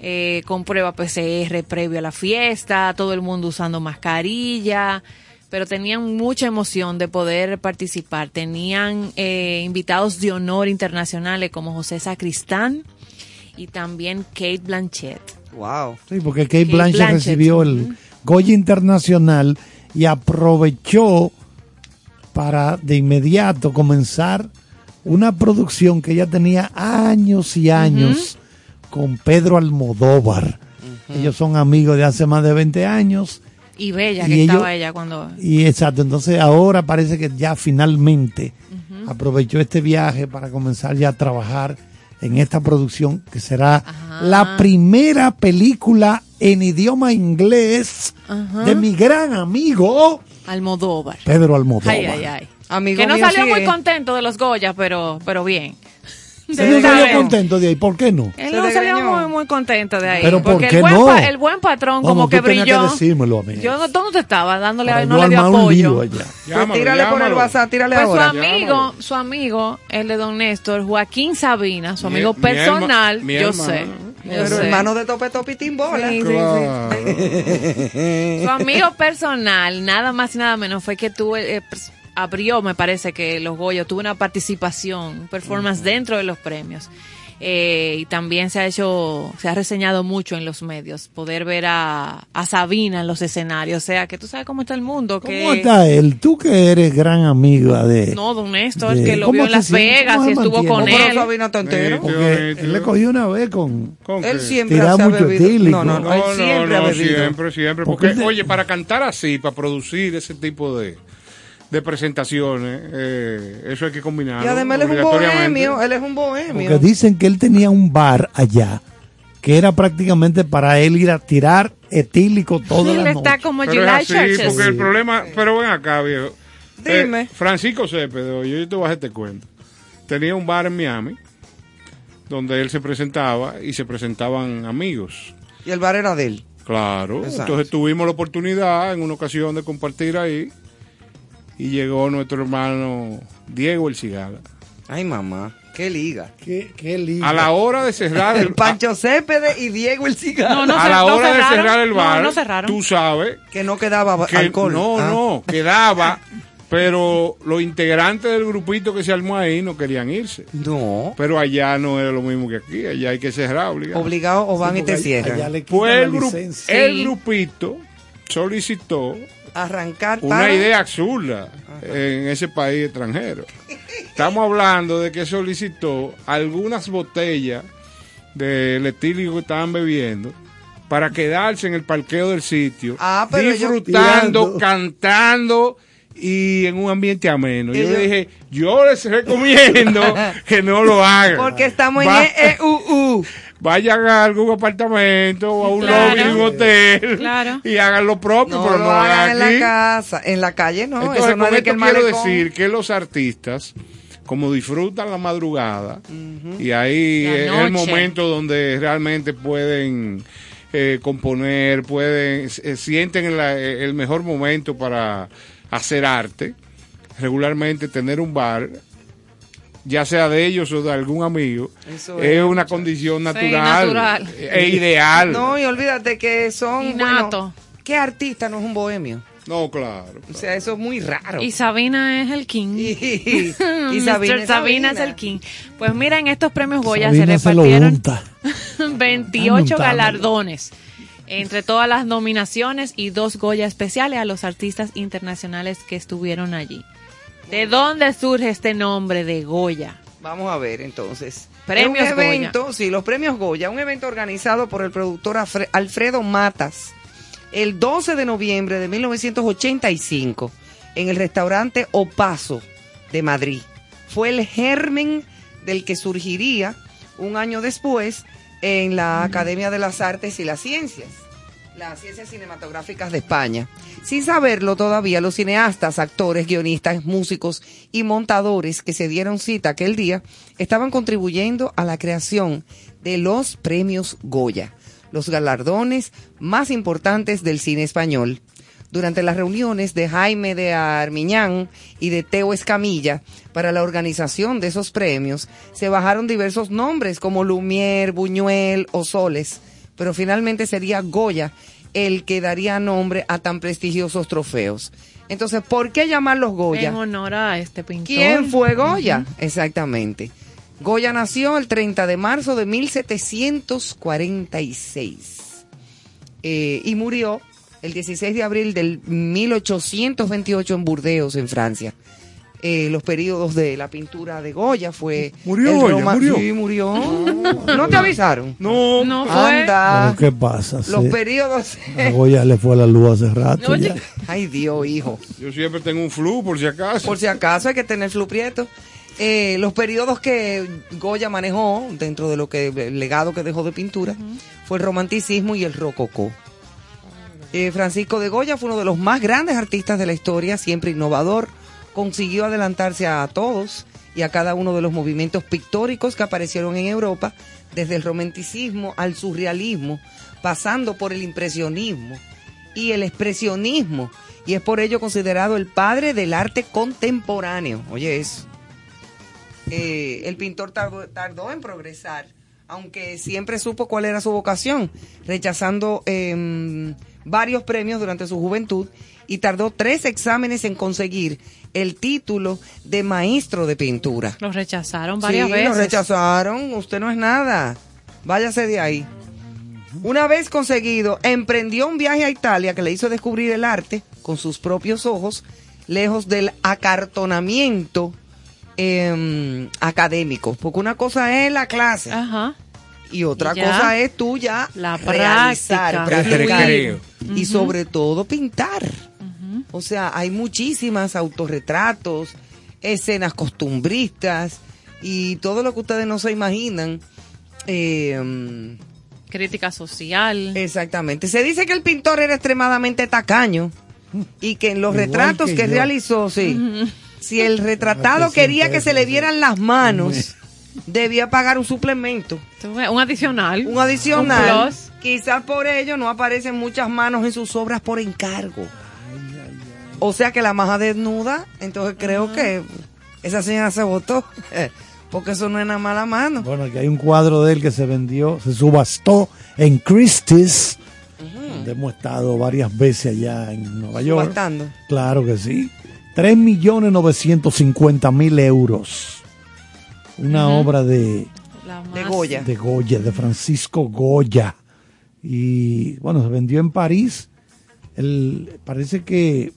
eh, con prueba PCR previo a la fiesta, todo el mundo usando mascarilla, pero tenían mucha emoción de poder participar. Tenían eh, invitados de honor internacionales como José Sacristán y también Kate Blanchett. Wow. Sí, porque Kate Kate Blanchett, Blanchett, recibió el. Goya Internacional y aprovechó para de inmediato comenzar una producción que ella tenía años y años con Pedro Almodóvar. Ellos son amigos de hace más de 20 años. Y bella Y que ellos- estaba ella cuando... Y exacto, entonces ahora parece que ya finalmente aprovechó este viaje para comenzar ya a trabajar en esta producción que será Ajá. la primera película en idioma inglés Ajá. de mi gran amigo Almodóvar. Pedro Almodóvar. Ay, ay, ay. Amigo que no mío, salió sí muy contento de los Goya, pero, pero bien. Se no Tú salió contento de ahí, ¿por qué no? Él no salió muy, muy contento de ahí. Pero ¿por porque qué el, buen no? pa- el buen patrón Vamos, como que tú brilló. decírmelo a mí. Yo no, ¿dónde te estaba? Dándole, Para no le dio armar un lío apoyo. allá. Pues Llámalo, tírale por el. WhatsApp, tírale Pues su ahora. amigo, Llámalo. su amigo, el de Don Néstor, Joaquín Sabina, su Mi- amigo mi personal, herma- yo sé. yo Pero sé. hermano de tope topitín bola. Sí, sí, Claro. *laughs* Su amigo personal, nada más y nada menos, fue que tuvo, eh, pers- abrió, me parece que los Goya, tuvo una participación, un performance dentro de los premios. Eh, y también se ha hecho, se ha reseñado mucho en los medios, poder ver a, a Sabina en los escenarios. O sea, que tú sabes cómo está el mundo. que ¿Cómo está él? Tú que eres gran amiga de... No, don Néstor, de- que lo ¿cómo vio en Las siente? Vegas ¿Cómo y estuvo mantiene? con él. Sabina está entero. Sí, Porque él le cogió una vez con... ¿Con Él siempre ha bebido. etílico. No, no, no, él siempre no, ha no, bebido. siempre, siempre. Porque Porque, él de- oye, para cantar así, para producir ese tipo de, de presentaciones, eh, eso hay que combinarlo. Y además él es un bohemio, él es un bohemio. Porque dicen que él tenía un bar allá que era prácticamente para él ir a tirar etílico toda Él la está como Pero July es así, Churches. porque el problema, pero ven acá, viejo. Dime. Eh, Francisco Cepeda, yo te voy a hacer este cuento. Tenía un bar en Miami donde él se presentaba y se presentaban amigos. Y el bar era de él. Claro, Exacto. entonces tuvimos la oportunidad en una ocasión de compartir ahí y llegó nuestro hermano Diego el Cigala. Ay, mamá, qué liga. Qué, qué lindo. A la hora de cerrar el, El *laughs* Pancho Céspedes y Diego el cigarro. No, no, a la no hora de cerrar el bar, no cerraron. tú sabes Que no quedaba que alcohol. no, Ah. no, quedaba, pero los integrantes del grupito que se armó ahí no querían irse. No. Pero allá no era lo mismo que aquí, allá hay que cerrar obligado. Obligado o van y te cierran. allá le quitan Pues la el, gru- licencia. el grupito solicitó Arrancar una para... idea absurda en ese país extranjero. Estamos hablando de que solicitó algunas botellas del etílico que estaban bebiendo para quedarse en el parqueo del sitio, Ah, disfrutando, cantando y en un ambiente ameno. Yo le dije, yo les recomiendo que no lo hagan. *laughs* Porque estamos Va- en E EEUU. Vayan a algún apartamento o a un Claro. lobby de un hotel Claro. y hagan lo propio, No pero lo no hagan en la casa. En la calle no. Entonces, eso no con es de esto que el quiero decir que los artistas, como disfrutan la madrugada, y ahí es el momento donde realmente pueden eh, componer, pueden, eh, sienten la- el mejor momento para hacer arte, regularmente tener un bar, ya sea de ellos o de algún amigo, Eso es es, una condición natural, natural. e ideal. No, y olvídate que son... Innato. Bueno, ¿Qué artista no es un bohemio? No, claro. O sea, eso es muy raro. Y Sabina es el king. Y, y *laughs* Mr. Sabina, Sabina, es el king. Pues mira, en estos premios Goya Sabina se se repartieron unta. *laughs* 28 Untámelo. galardones entre todas las nominaciones y dos Goya especiales a los artistas internacionales que estuvieron allí. ¿De dónde surge este nombre de Goya? Vamos a ver entonces. Premios Es un Goya. evento, sí, los premios Goya, un evento organizado por el productor Alfre- Alfredo Matas el 12 de noviembre de 1985 en el restaurante Opaso de Madrid. fue el germen del que surgiría un año después en la Academia de las Artes y las Ciencias, las Ciencias Cinematográficas de España. Sin saberlo todavía, los cineastas, actores, guionistas, músicos y montadores que se dieron cita aquel día estaban contribuyendo a la creación de los premios Goya, los galardones más importantes del cine español. Durante las reuniones de Jaime de Armiñán y de Teo Escamilla para la organización de esos premios, se bajaron diversos nombres como Lumière, Buñuel o Soles, pero finalmente sería Goya el que daría nombre a tan prestigiosos trofeos. Entonces, ¿por qué llamarlos Goya? En honor a este pintor. ¿Quién fue Goya? Exactamente. Goya nació el 30 de marzo de 1746 eh, y murió el 16 de abril del 1828 en Burdeos, en Francia. Eh, los periodos de la pintura de Goya fue... ¿Murió el Goya? ¿Murió? Sí, murió. ¿No te avisaron? No. No fue. Anda. ¿Qué pasa? Los periodos... a Goya le fue a la luz hace rato. Ya. Ay, Dios, hijo. Yo siempre tengo un flu por si acaso. Por si acaso hay que tener flu prieto. Eh, los periodos que Goya manejó dentro de lo que el legado que dejó de pintura fue el romanticismo y el rococó. Eh, Francisco de Goya fue uno de los más grandes artistas de la historia, siempre innovador, consiguió adelantarse a todos y a cada uno de los movimientos pictóricos que aparecieron en Europa, desde el romanticismo al surrealismo, pasando por el impresionismo y el expresionismo, y es por ello considerado el padre del arte contemporáneo. Oye eso. Eh, el pintor tardó, en progresar, aunque siempre supo cuál era su vocación, rechazando em, varios premios durante su juventud y tardó tres exámenes en conseguir el título de maestro de pintura. Los rechazaron varias sí, veces. lo rechazaron. Usted no es nada. Váyase de ahí. Una vez conseguido, emprendió un viaje a Italia que le hizo descubrir el arte con sus propios ojos, lejos del acartonamiento em, académico. Porque una cosa es la clase Ajá. y otra Ya. cosa es tú ya La realizar, práctica. Y sobre todo pintar. O sea, hay muchísimas autorretratos, escenas costumbristas y todo lo que ustedes no se imaginan. Eh, Crítica social. exactamente. Se dice que el pintor era extremadamente tacaño y que en los Igual retratos que realizó, sí, si el retratado Ah, que quería que se le vieran las manos, debía pagar un suplemento. Un adicional. Un adicional. Un plus. Quizás por ello no aparecen muchas manos en sus obras por encargo. O sea que la maja desnuda, entonces creo que esa señora se votó. *laughs* Porque eso no es nada mala mano. Bueno, aquí hay un cuadro de él que se vendió, se subastó en Christie's, donde hemos estado varias veces allá en Nueva York. Subastando. Claro que sí. 3.950.000 euros. Una obra de, Goya. de Goya, de Francisco Goya. Y bueno, se vendió en París. El, parece que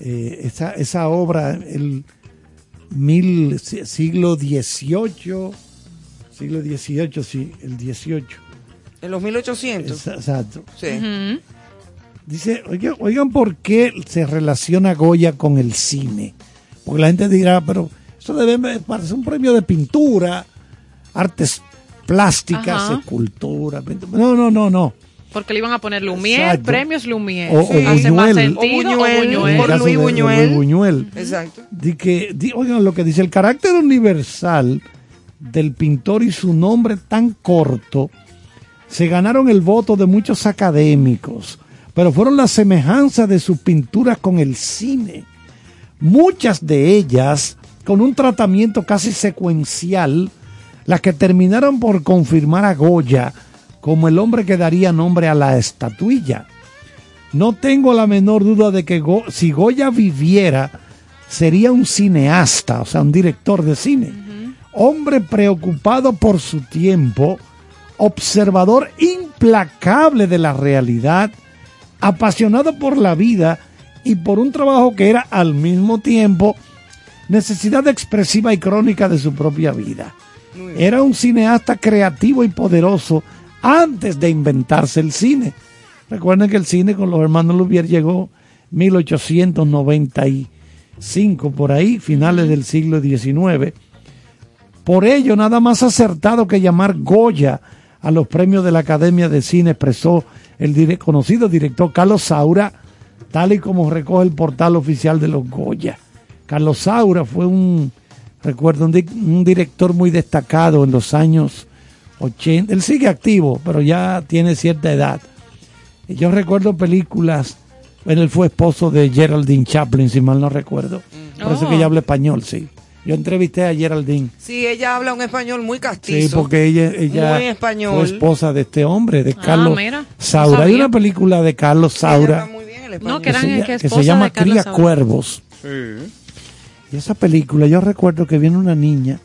eh, esa, esa obra, el mil, si- siglo XVIII, siglo XVIII, sí, el XVIII. En los 1800. Exa- Exacto. Sí. Dice, oigan, oigan, ¿por qué se relaciona Goya con el cine? Porque la gente dirá, pero eso debe parecer un premio de pintura, artes plásticas, escultura. No, no, no, no. Porque le iban a poner Lumière, Exacto. premios Lumière. O- o Hace más Buñuel. sentido. O Buñuel. Buñuel. Por Luis de- de Buñuel. Luis Buñuel. Exacto. Di que, di- oigan lo que dice, el carácter universal del pintor y su nombre tan corto se ganaron el voto de muchos académicos, pero fueron las semejanzas de sus pinturas con el cine. Muchas de ellas con un tratamiento casi secuencial, las que terminaron por confirmar a Goya como el hombre que daría nombre a la estatuilla. No tengo la menor duda de que Go- si Goya viviera, sería un cineasta, o sea, un director de cine. Hombre preocupado por su tiempo, observador implacable de la realidad, apasionado por la vida y por un trabajo que era al mismo tiempo necesidad expresiva y crónica de su propia vida. Era un cineasta creativo y poderoso antes de inventarse el cine. Recuerden que el cine con los hermanos Lumière llegó 1890 y cinco por ahí, finales del siglo XIX. Por ello, nada más acertado que llamar Goya a los premios de la Academia de Cine, expresó el dire- conocido director Carlos Saura, tal y como recoge el portal oficial de los Goya. Carlos Saura fue un, recuerdo, un, di- un director muy destacado en los años 80. Él sigue activo, pero ya tiene cierta edad. Yo recuerdo películas, él fue esposo de Geraldine Chaplin, si mal no recuerdo. Por eso Oh. que ella habla español, sí. Yo entrevisté a Geraldine. Sí, ella habla un español muy castizo. Sí, porque ella, ella Muy español. fue esposa de este hombre, de Ah, Carlos no Saura. Hay sabía. una película de Carlos Saura muy bien el español. No, que eran se, que que se llama Cría Saura. Cuervos. Sí. Y esa película, yo recuerdo que viene una niña,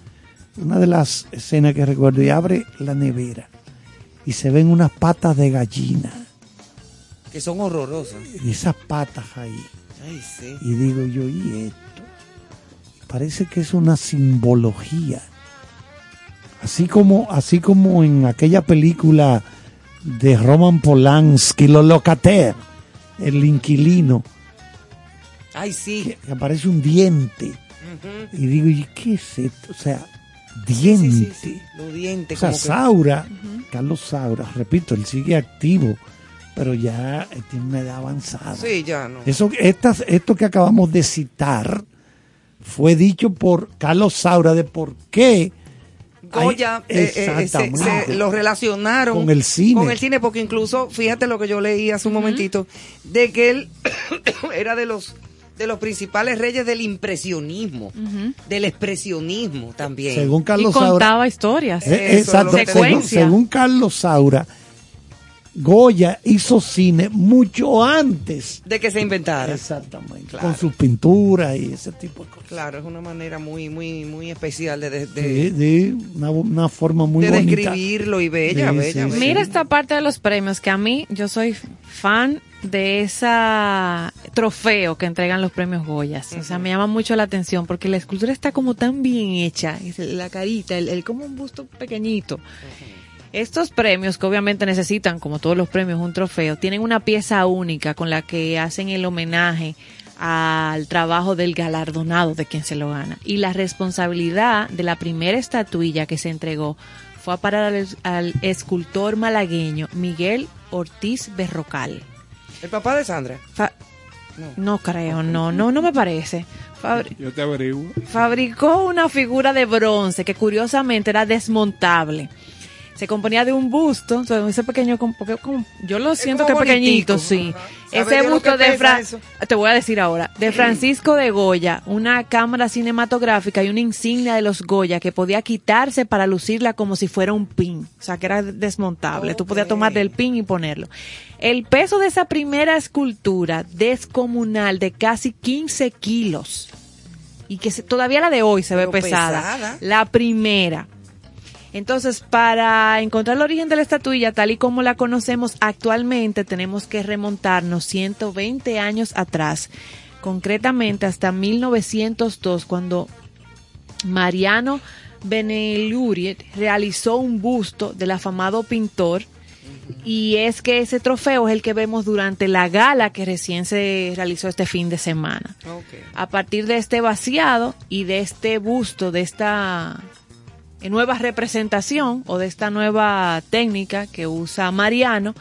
una de las escenas que recuerdo, y abre la nevera y se ven unas patas de gallina. Que son horrorosas. Y esas patas ahí. Ay, sí. Y digo yo, ¿y esto? Parece que es una simbología. Así como, así como en aquella película de Roman Polanski, Los Locater, el inquilino, Ay, sí. que, aparece un diente. Y digo, ¿y qué es esto? O sea, diente. sí, sí, sí. Los dientes. O sea, como que- Saura, Carlos Saura, repito, él sigue activo, pero ya eh, tiene una edad avanzada. Sí, ya no. Eso, estas, esto que acabamos de citar fue dicho por Carlos Saura de por qué Goya eh, eh, se, lo relacionaron Con el cine. Con el cine, porque incluso, fíjate lo que yo leí hace un momentito, de que él *coughs* era de los de los principales reyes del impresionismo, del expresionismo también. según Y Carlos Saura, contaba historias. eh, exacto, según Carlos Saura, Goya hizo cine mucho antes. de que se inventara. Exactamente. Claro. Con sus pinturas y ese tipo de cosas. Claro, es una manera muy, muy, muy especial de, de, Sí, de- una, una forma muy de bonita. describirlo y bella, Sí, bella, sí, bella. Mira esta parte de los premios que a mí, yo soy fan de esa trofeo que entregan los premios Goyas. O sea, me llama mucho la atención porque la escultura está como tan bien hecha. Es La carita, el, el como un busto pequeñito. Estos premios, que obviamente necesitan, como todos los premios, un trofeo, tienen una pieza única con la que hacen el homenaje al trabajo del galardonado de quien se lo gana. Y la responsabilidad de la primera estatuilla que se entregó fue a parar al, al escultor malagueño Miguel Ortiz Berrocal. El papá de Sandra. Fa- no creo, no, no, no me parece. Fabri- Yo te averiguo. fabricó una figura de bronce que curiosamente era desmontable. Se componía de un busto, o sea, ese pequeño, como- porque como- yo lo siento que pequeñito, sí. Ajá. ¿Sabe Ese busto de Fra- eso? te voy a decir ahora, de Francisco de Goya, una cámara cinematográfica y una insignia de los Goya que podía quitarse para lucirla como si fuera un pin, o sea, que era desmontable. Tú podías tomar del pin y ponerlo. El peso de esa primera escultura descomunal de casi 15 kilos y que se- todavía la de hoy se ve pesada. La primera. Entonces, para encontrar el origen de la estatuilla tal y como la conocemos actualmente, tenemos que remontarnos 120 años atrás, concretamente hasta 1902, cuando Mariano Beneluriet realizó un busto del afamado pintor. Y es que ese trofeo es el que vemos durante la gala que recién se realizó este fin de semana. A partir de este vaciado y de este busto, de esta nueva representación o de esta nueva técnica que usa Mariano,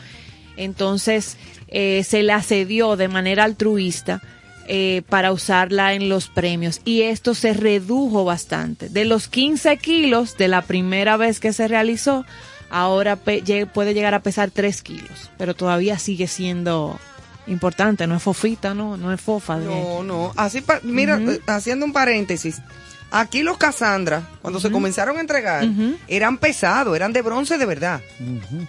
entonces eh, se la cedió de manera altruista eh, para usarla en los premios y esto se redujo bastante. De los 15 kilos de la primera vez que se realizó, ahora puede llegar a pesar 3 kilos, pero todavía sigue siendo importante, no es fofita, no, no es fofa. de- No, no. Así, pa- mira, haciendo un paréntesis. Aquí los Cassandra, cuando se comenzaron a entregar, eran pesados, eran de bronce de verdad. Ujú.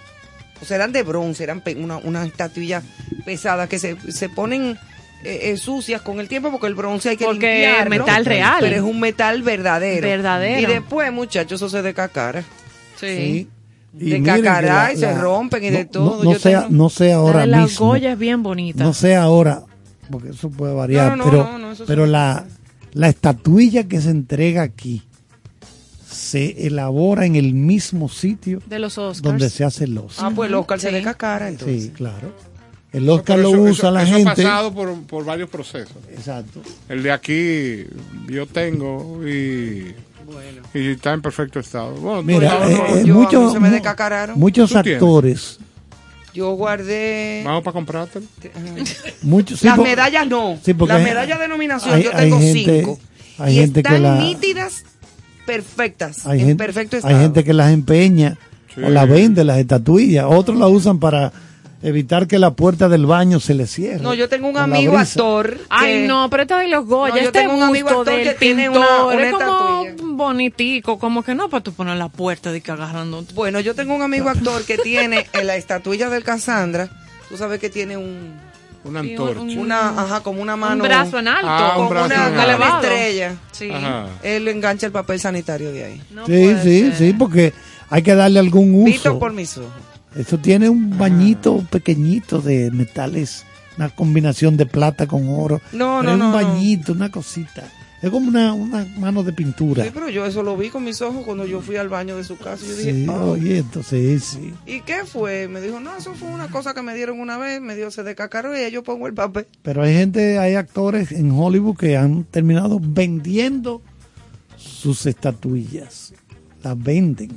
O sea, eran de bronce, eran una, una estatuilla pesada que se, se ponen eh, eh, sucias con el tiempo porque el bronce hay que Porque limpiarlo. metal real. Pero es un metal verdadero. Verdadero. Y después, muchachos, eso se decacara. Sí. Y De cacará y se rompen y de todo. No, no Yo sé, tengo- no sé La ahora de la mismo. Goya es bien bonita. No sé ahora, porque eso puede variar, No, no, pero, no, no, eso pero sí. la, la estatuilla que se entrega aquí se elabora en el mismo sitio de los Oscars. donde se hace los. Ah, pues el Oscar se Sí. decacara entonces. Sí, claro. El Oscar Pero lo eso- usa eso- la eso gente. ha pasado por, por varios procesos. Exacto. El de aquí yo tengo y, y está en perfecto estado. Bueno, Mira, eh, no, eh, yo- muchos, se me muchos ¿Tú tienes? Yo guardé. Vamos para comprártelo. muchos, sí, Las medallas no. Sí, Las medallas de nominación hay- yo hay tengo gente- cinco. hay y gente que están la- nítidas, perfectas, hay en gente, perfecto estado. hay gente que las empeña Sí. o las vende, las estatuillas. Otros la usan para evitar que la puerta del baño se le cierre. No, yo tengo un amigo actor. Ay, que- no, pero esto de los Goya, No, yo este tengo un amigo actor del que tiene una- una es como bonitico, como que no para tú poner la puerta de que agarrando. Bueno, yo tengo un amigo actor que tiene *laughs* en la estatuilla del Cassandra. Tú sabes que tiene un. Una antorcha. un- Una, ajá, como una mano. un brazo en alto. Ah, un Como brazo una, en como alto. una elevado. estrella. Sí. Ajá. Él engancha el papel sanitario de ahí. No sí, sí, ser. sí, porque hay que darle algún uso. por mis ojos. Eso tiene un bañito pequeñito de metales, una combinación de plata con oro. No, no, es no, Un no. bañito, una cosita. Es como una, una mano de pintura. Sí, pero yo eso lo vi con mis ojos cuando yo fui al baño de su casa. Yo dije, Sí, "Ah". oye, entonces sí. ¿y qué fue? Me dijo, no, eso fue una cosa que me dieron una vez, me dio se decacaró y yo pongo el papel. Pero hay gente, hay actores en Hollywood que han terminado vendiendo sus estatuillas. Las venden.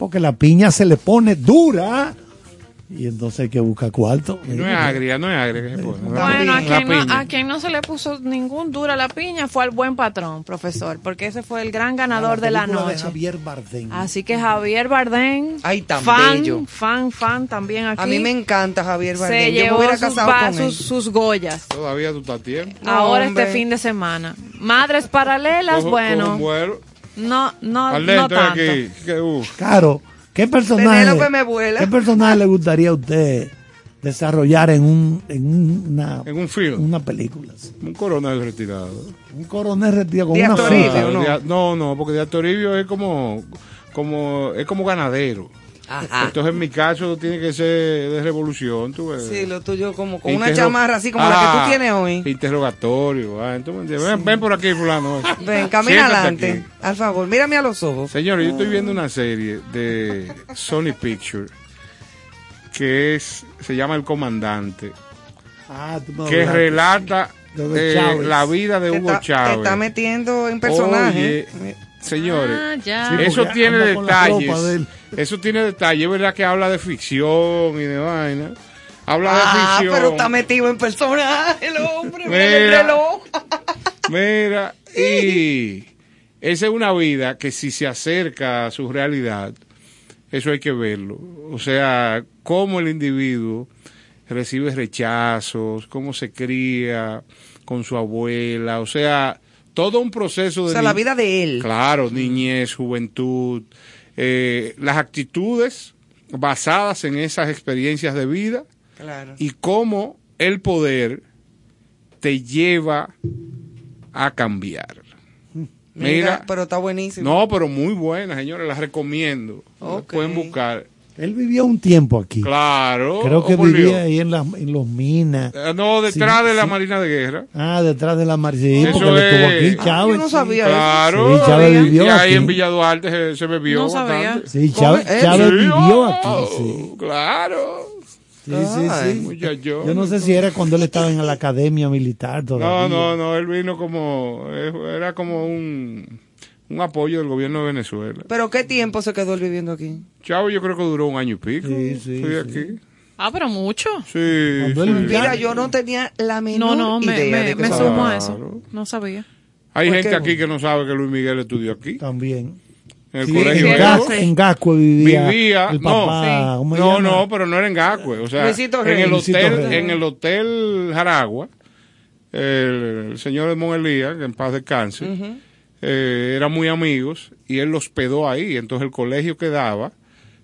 Porque la piña se le pone dura. Y entonces hay que buscar cuarto. No es agria, no es agria se Bueno, a quien, no, piña. a quien no se le puso ningún duro a la piña fue al buen patrón, profesor, porque ese fue el gran ganador de la noche. Javier Bardem. Así que Javier Bardem, Ay, tan fan, bello. fan, fan también aquí. A mí me encanta Javier se Bardem. Yo me llevó hubiera sus, casado va- con él. sus, sus Goyas. Todavía tú estás a tiempo. No, Ahora hombre. este fin de semana. Madres paralelas, bueno. No, no, no tanto. aquí. Que, uh, Claro, ¿qué personaje, me vuela. ¿qué personaje le gustaría a usted desarrollar en, un, en un- una, en un film. una película? así? Un coronel retirado. Un coronel retirado con De una Toribio, fuga. ¿o no? No, no, porque de Toribio es como, como, es como ganadero. Ajá. Entonces en mi caso tiene que ser de revolución, tú ves. Sí, lo tuyo como con una chamarra así como la que Ah, tú tienes hoy. Interrogatorio. ah, entonces, ven, ven por aquí, fulano. Ven, camina Siéntate adelante. aquí. Al favor, mírame a los ojos. Señores, yo estoy viendo una serie de Sony Picture que es se llama El Comandante, Ah, tú me que hablaste, relata eh, la vida de Hugo te Chávez. está metiendo en personaje. Oye, señores, Ah, ya. Sí, eso tiene detalles. Eso tiene detalles, es verdad que habla de ficción y de vaina. Habla Ah, de ficción. pero está metido en personaje el hombre. Mira el Mira. reloj. *laughs* Mira, y esa es una vida que si se acerca a su realidad, eso hay que verlo. O sea, cómo el individuo recibe rechazos, cómo se cría con su abuela, o sea, todo un proceso O de... sea, ni- la vida de él. Claro, niñez, juventud, eh, las actitudes basadas en esas experiencias de vida Claro. y cómo el poder te lleva a cambiar. Mira, Mira, pero está buenísimo. no, pero muy buena, señores, las recomiendo. Las Ok. Pueden buscar. Él vivió un tiempo aquí. Claro. Creo que vivía ahí en, las en los minas. Eh, No, detrás Sí, de la sí. Marina de Guerra. Ah, detrás de la mar. Sí, Eso porque le estuvo es- aquí Ah, Chávez. yo no sí. sabía Claro. Sí, Chávez vivió y ahí aquí. en Villa Duarte se, se bebió No sabía. bastante. Sí, Chávez, ¿Cómo es? Chávez Sí, vivió oh, aquí. Sí, Claro. sí, sí. Ay, sí. muchacho. Yo no sé si era cuando él estaba en la academia militar No, todavía. no, no, él vino como, eh, era como un, un apoyo del gobierno de Venezuela. Pero ¿qué tiempo se quedó él viviendo aquí? Chavo yo creo que duró un año y pico. Sí, sí, Fui sí. aquí. Ah, pero mucho. Sí, Mira, yo no tenía la menor No, no, me, idea me, de que me eso- sumo a eso. No sabía. Hay ¿Por gente qué? aquí que no sabe que Luis Miguel estudió aquí, También. en el Sí, colegio. en. Gasco, en Gasco vivía, Vivía, el no, papá. sí. ¿cómo se No, no, pero no era en Gacue. O sea, Luisito en Rey. el Luisito hotel, Rey. en el hotel Jaragua, el, el señor Edmond Elías, que en paz descanse, eh, eran muy amigos y él los hospedó ahí. Entonces el colegio quedaba,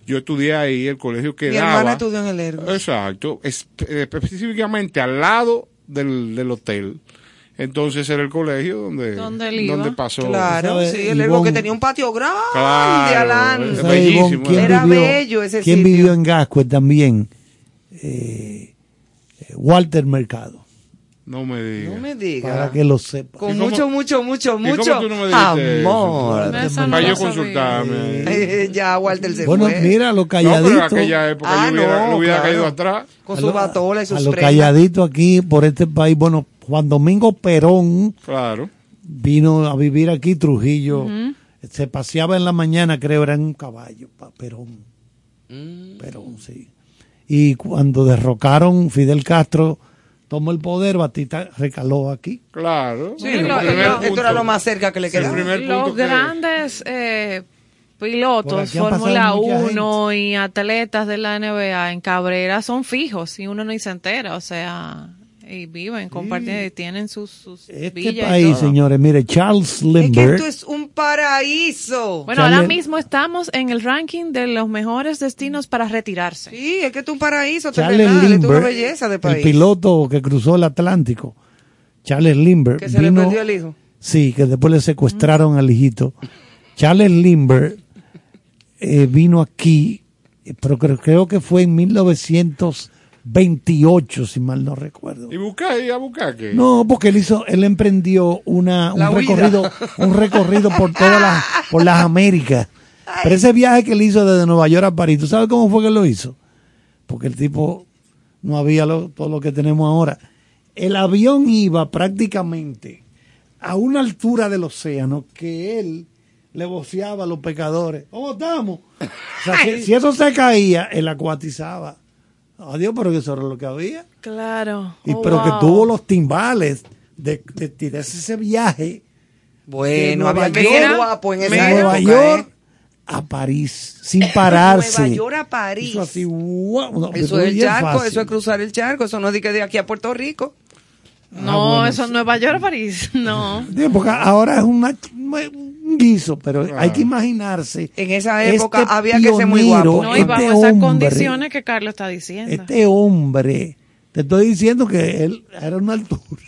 yo estudié ahí, el colegio Mi quedaba. hermana estudió en el Ergo. Exacto, eh, específicamente al lado del, del hotel. Entonces era el colegio donde, Donde él iba. donde pasó. Claro, ¿Sabe, sí, el Ergo que tenía un patio grande Claro, adelante. es ¿Sabe, Ivonne, bellísimo, ¿quién Era vivió, bello ese ¿Quién sitio. vivió en Gasco también? Eh, eh, Walter Mercado. No me digas. No me digas. Para que lo sepa. Con ¿Y cómo- mucho, mucho, mucho, ¿Y cómo mucho no amor. Para no yo lo consultarme. Eh, *laughs* ya Walter se Bueno, fue. mira, lo No, pero en calladito. aquella época Ah, yo hubiera, no, lo hubiera claro. caído atrás. Con a su lo- batola y a sus lo prendas. calladito aquí por este país. Bueno, Juan Domingo Perón Claro. vino a vivir aquí, Trujillo. Se paseaba en la mañana, creo, era en un caballo, pa- Perón. Mm. Perón, sí. Y cuando derrocaron Fidel Castro, tomó el poder, Batista recaló aquí. Claro. Sí, El lo- primer lo- esto era lo más cerca que le quedaba. Los que- grandes eh, pilotos, Fórmula mucha 1 y atletas de la NBA en Cabrera son fijos y uno ni se entera, o sea, y viven, comparten y tienen sus, sus Este villas y país, todo. señores, mire, Charles Es que Lindbergh. esto es un paraíso. Bueno, ahora mismo estamos en el ranking de los mejores destinos para retirarse. Sí, es que esto es un paraíso Charles terrenal, esto es una Lindbergh, belleza de el país. piloto que cruzó el Atlántico, Charles Lindbergh. Que se le vino- perdió el hijo. Sí, que después le secuestraron al hijito. Charles Lindbergh eh, vino aquí, eh, pero creo, creo que fue en 1928, si mal no recuerdo. ¿Y? ¿Y a buscar qué? No, porque él hizo, él emprendió una, un recorrido, un recorrido por todas las, por las Américas. Pero ese viaje que él hizo desde Nueva York a París, ¿tú sabes cómo fue que lo hizo? Porque el tipo no había lo- todo lo que tenemos ahora. El avión iba prácticamente a una altura del océano que él le voceaba a los pecadores. ¿Cómo estamos? O sea, que si eso se caía, él acuatizaba. Adiós, pero que eso era lo que había. Claro. Y Oh, pero que tuvo los timbales de, de tirarse ese viaje Bueno, había que guapo en de esa Nueva época, York ¿eh? a París sin pararse. *laughs* Nueva York a París. Así, Eso es el charco, fácil. eso es cruzar el charco, eso no es de que de aquí a Puerto Rico. No, Ah, bueno, eso es Nueva York, París. *laughs* No. Sí, porque ahora es una- un guiso, pero hay que imaginarse. En esa época este había que ser muy pionero, guapo. No, y bajo este esas hombre, condiciones que Carlos está diciendo. Este hombre, te estoy diciendo que él era una altura. *laughs*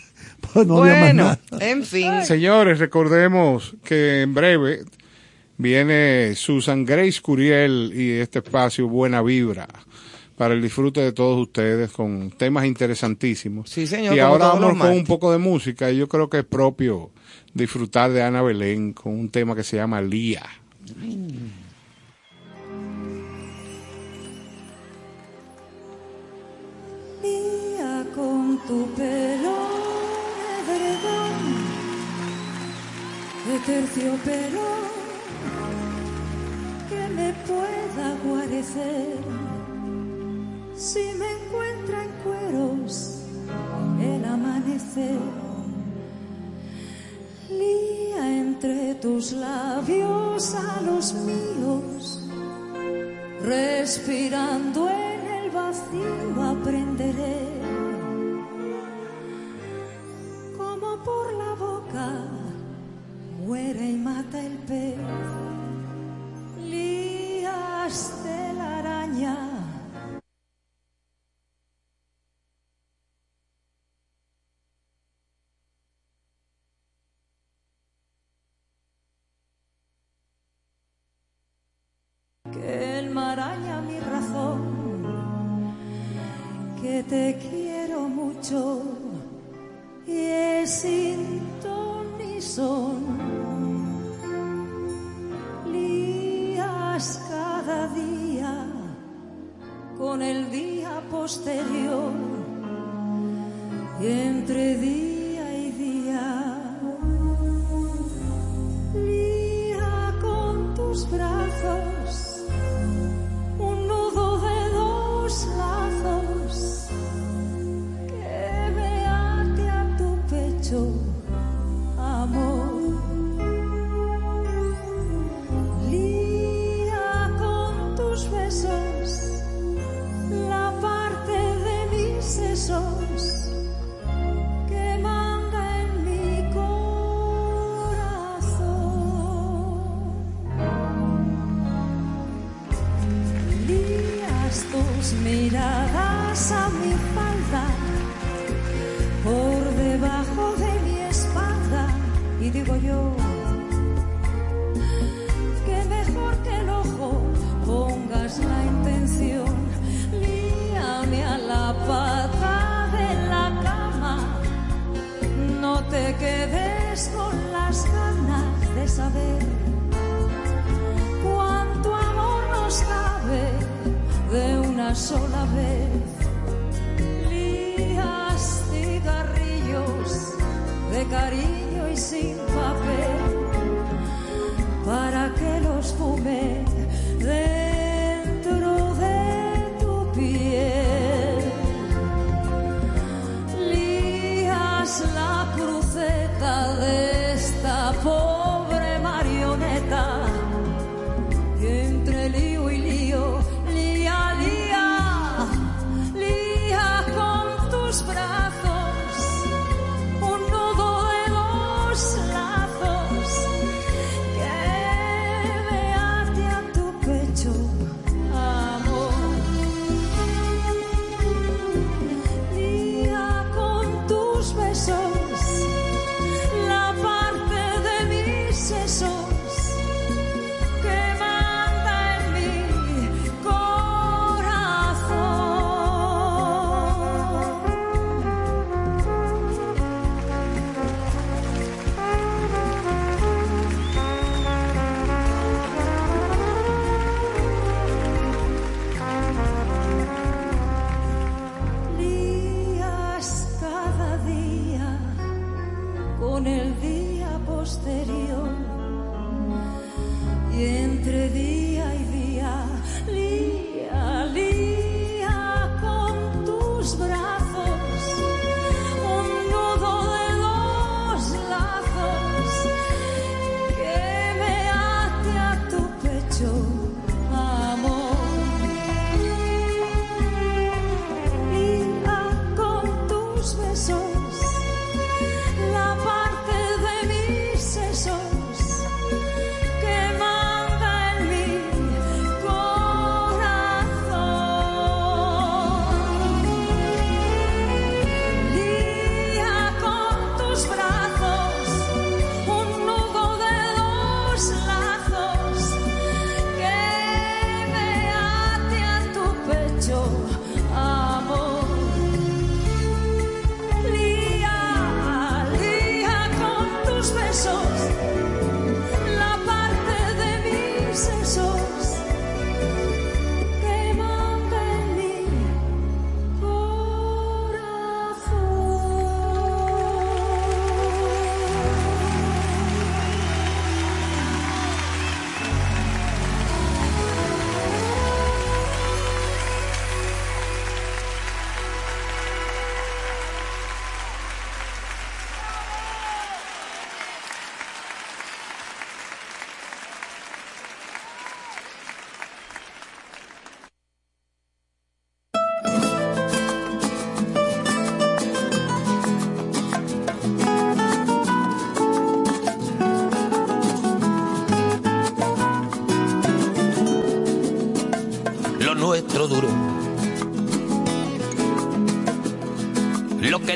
Pues no había más bueno, nada. en fin. Señores, recordemos que en breve viene Susan Grace Curiel y este espacio Buena Vibra para el disfrute de todos ustedes con temas interesantísimos. Sí, señor, Y ahora vamos con un poco de música y yo creo que es propio disfrutar de Ana Belén con un tema que se llama Lía. Día con tu pelo de edredón, de terciopelo que me pueda guarecer. Si me encuentra en cueros el amanecer, lía entre tus labios a los míos respirando en el vacío aprenderé como por la boca muere y mata el pez lías de la araña maraña mi razón, que te quiero mucho y es sin ton son. Lías cada día con el día posterior y entre día y día. Lía con tus brazos lazos que me ate a tu pecho,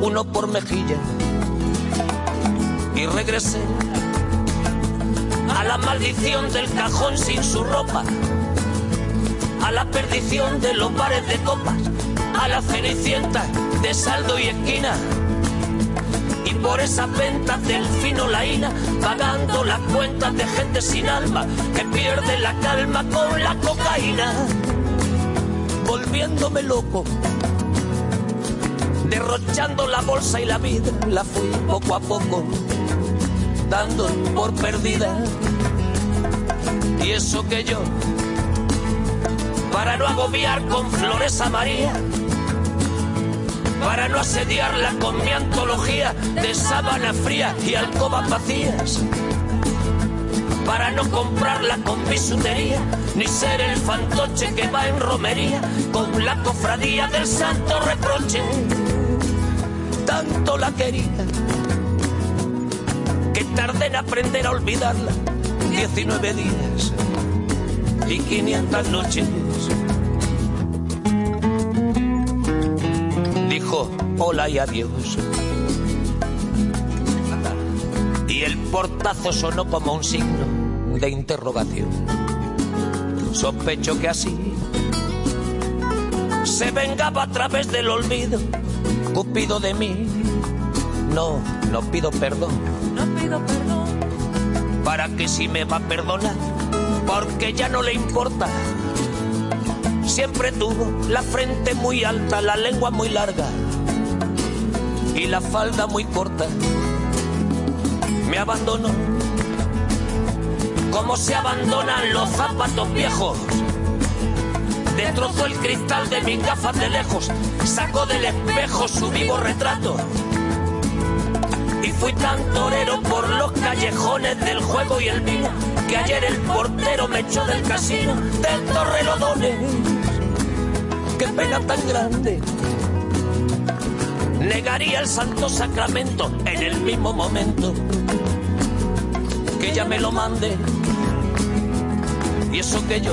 uno por mejilla. Y regresé a la maldición del cajón sin su ropa, a la perdición de los bares de copas, a la cenicienta de saldo y esquina y por esas ventas del fino laína, pagando las cuentas de gente sin alma que pierde la calma con la cocaína, volviéndome loco derrochando la bolsa y la vida, la fui poco a poco dando por perdida. Y eso que yo, para no agobiar con flores a María, para no asediarla con mi antología de sábana fría y alcobas vacías, para no comprarla con bisutería, ni ser el fantoche que va en romería con la cofradía del santo reproche. Tanto la quería que tardé en aprender a olvidarla. 19 días y 500 noches. Dijo hola y adiós. Y el portazo sonó como un signo de interrogación. Sospecho que así se vengaba a través del olvido. Cupido de mí. No, no pido perdón. No pido perdón. Para que si me va a perdonar, porque ya no le importa. Siempre tuvo la frente muy alta, la lengua muy larga y la falda muy corta. Me abandonó como se abandonan los zapatos viejos. Destrozó el cristal de mis gafas de lejos, sacó del espejo su vivo retrato. Y fui tan torero por los callejones del juego y el vino, que ayer el portero me echó del casino del Torrelodones. Qué pena tan grande. Negaría el santo sacramento en el mismo momento que ella me lo mande. Y eso que yo,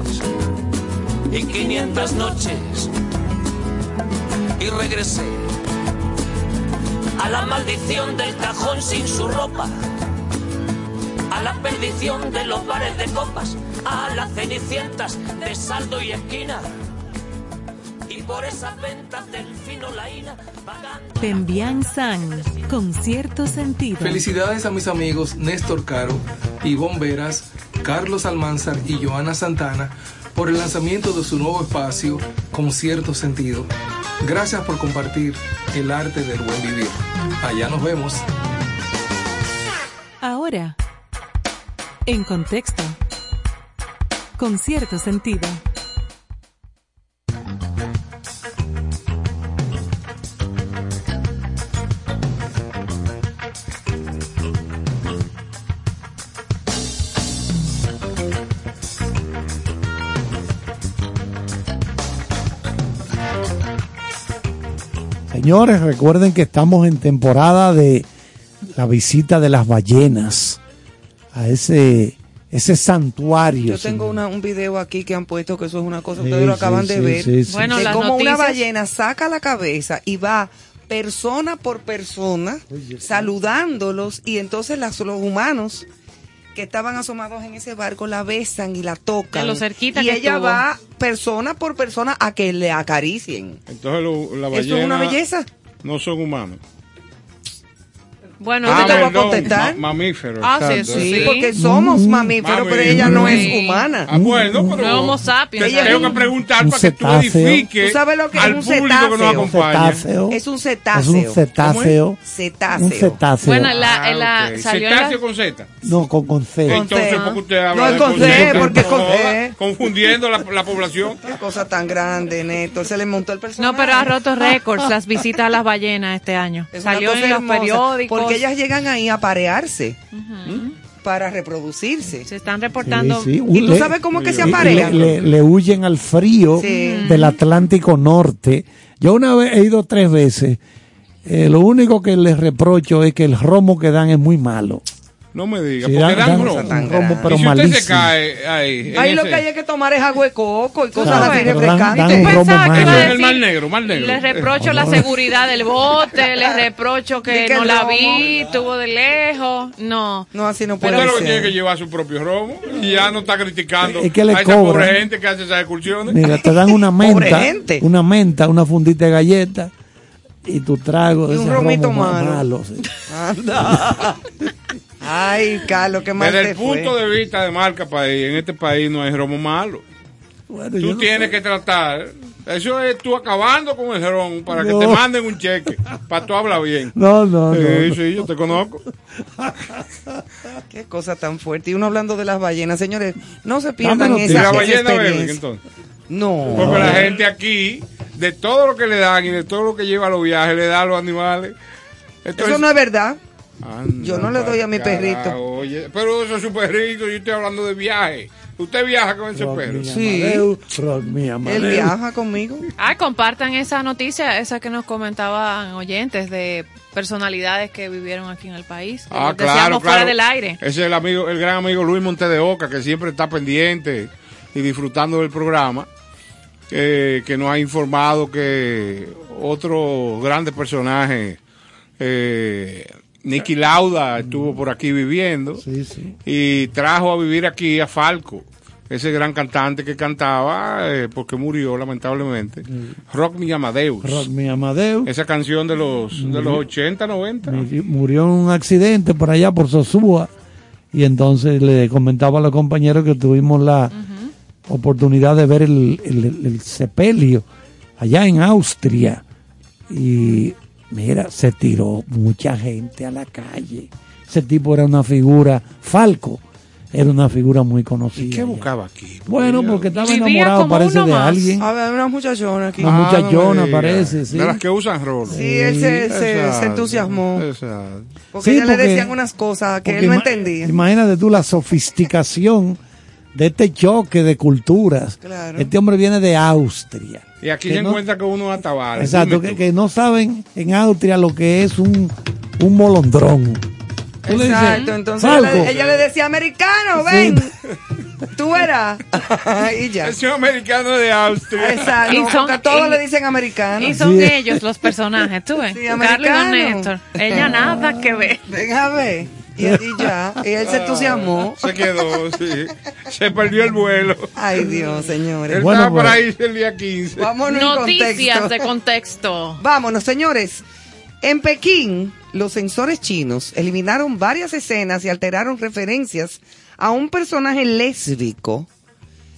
y 500 noches. Y regresé a la maldición del cajón sin su ropa, a la perdición de los bares de copas, a las cenicientas de saldo y esquina. Y por esas ventas del fino laína vagando. Pembian San, con cierto sentido. Felicidades a mis amigos Néstor Caro, Ivonne Veras, Carlos Almanzar y Joana Santana por el lanzamiento de su nuevo espacio con cierto sentido. Gracias por compartir el arte del buen vivir. Allá nos vemos. Ahora, en contexto, con cierto sentido. Señores, recuerden que estamos en temporada de la visita de las ballenas a ese ese santuario. Yo tengo una- un video aquí que han puesto que eso es una cosa, Sí, ustedes lo sí, acaban de sí, ver. sí, sí. Bueno, de cómo una ballena saca la cabeza y va persona por persona saludándolos y entonces las- los humanos que estaban asomados en ese barco la besan y la tocan. De lo cerquita y que ella estuvo. va persona por persona a que le acaricien. Entonces lo- la Eso ballena es una belleza. no son humanos. Bueno, Yo te voy a contestar. ma- mamíferos. Ah, sí, eso Sí, Sí. porque somos mamíferos, pero ella no es humana. Ah, bueno, pero No es homo sapiens. te tengo que preguntar Un para que tú cetáceo. edifiques ¿Tú sabes lo que es un público que nos cetáceo? acompaña. Cetáceo. Es un Es cetáceo. un cetáceo. Cetáceo. Un cetáceo. Bueno, en la, en la, Ah, salió en la- Cetáceo con Z. No, con, con C. Entonces. ¿por qué usted habla No, es con C, porque es con C. Confundiendo la, la población. Qué cosa tan grande, Neto. Se le montó el personaje. No, pero ha roto récords las visitas a las ballenas este año. Es Salió en los periódicos. Porque ellas llegan ahí a parearse. Para reproducirse. Se están reportando. Sí, sí. ¿Y tú Le- sabes cómo es que se le- aparean? Le, le huyen al frío Sí. del Atlántico Norte. Yo una vez he ido tres veces. Eh, lo único que les reprocho es que el romo que dan es muy malo. No me diga, Sí, porque dan- dan dan romo, pero y si usted malísimo. se cae ahí. Ahí lo ese- que hay que tomar es agua de coco y cosas Claro, así pero dan- dan refrescantes. el mal negro, mal negro. Le reprocho Eh, la no. seguridad del bote, le *laughs* reprocho que, no la romo. vi, tuvo de lejos. No. No, así no puede Usted lo que tiene ser. que llevar su propio romo y ya no está criticando Es que le a esa cobran. pobre gente que hace esas excursiones. Mira, te dan una *laughs* menta, una menta, una fundita de galleta y tu trago de Y un ese romito romo malo. malo, sí. *laughs* Anda. Ay, Carlos, qué mal Desde te el punto fue. de vista de marca país, en este país no hay romo malo. Bueno, Tú tienes que tratar. Eso es tú acabando con el ron para que te manden un cheque. Para tú hablar bien. No, *laughs* no, no. Sí, no. sí, yo te conozco. *laughs* Qué cosa tan fuerte. Y uno hablando de las ballenas, señores, no se pierdan Dame Y esa, la esa ballena verde, entonces. No. Porque la gente aquí, de todo lo que le dan y de todo lo que lleva a los viajes, le da a los animales. Eso no es verdad. Anda, Yo no le doy a mi carajo, perrito. Oye, pero eso es su perrito, yo estoy hablando de viaje. Usted viaja con ese Rock perro. Sí. Amadeu, rock. Él viaja conmigo. Ah, compartan esa noticia, esa que nos comentaban oyentes de personalidades que vivieron aquí en el país. que Ah, claro, decíamos fuera del aire. Ese es el amigo, el gran amigo Luis Monte de Oca, que siempre está pendiente y disfrutando del programa, eh, que nos ha informado que otro grande personaje, eh, Nicky Lauda, estuvo por aquí viviendo Sí, sí. y trajo a vivir aquí a Falco, ese gran cantante que cantaba, eh, porque murió lamentablemente, Rock Me Amadeus. Rock me Amadeu. Esa canción de los, de los 80, 90. Murió- en un accidente por allá, por Sosúa. Y entonces le comentaba a los compañeros que tuvimos la oportunidad de ver el, el, el sepelio allá en Austria. Y mira, se tiró mucha gente a la calle. Ese tipo era una figura, Falco, era una figura muy conocida. ¿Y qué buscaba aquí? Bueno, porque estaba Vivía enamorado, parece, de más. alguien. A ver, una muchachona aquí. Una Ah, muchachona, no parece, sí. De las que usan rol. Sí, él se, se- se Exacto, entusiasmó. exacto. Porque Sí, ya le porque- decían unas cosas que él no entendía. Imagínate tú la sofisticación de este choque de culturas. Claro. Este hombre viene de Austria. Y aquí se no- encuentra con unos atabales. Exacto, que, que no saben en Austria lo que es un, un molondrón. Tú le dices, Exacto, entonces ella le, ella le decía, americano, Sí. ven, *laughs* tú verás. *laughs* y ya. Es un americano de Austria. Exacto, Y son- todos y- le dicen americano. Y son Sí. ellos los personajes, tú ves. Sí, Carlos y. Néstor. Ella nada que ver. Ven a ver. Y, y ya, y él se entusiasmó. Se quedó, sí. Se perdió el vuelo. Ay, Dios, Él señores. Bueno, estaba para pues. irse el día 15. Vámonos en Noticias contexto. de contexto. Vámonos, señores. En Pekín, los sensores chinos eliminaron varias escenas y alteraron referencias a un personaje lésbico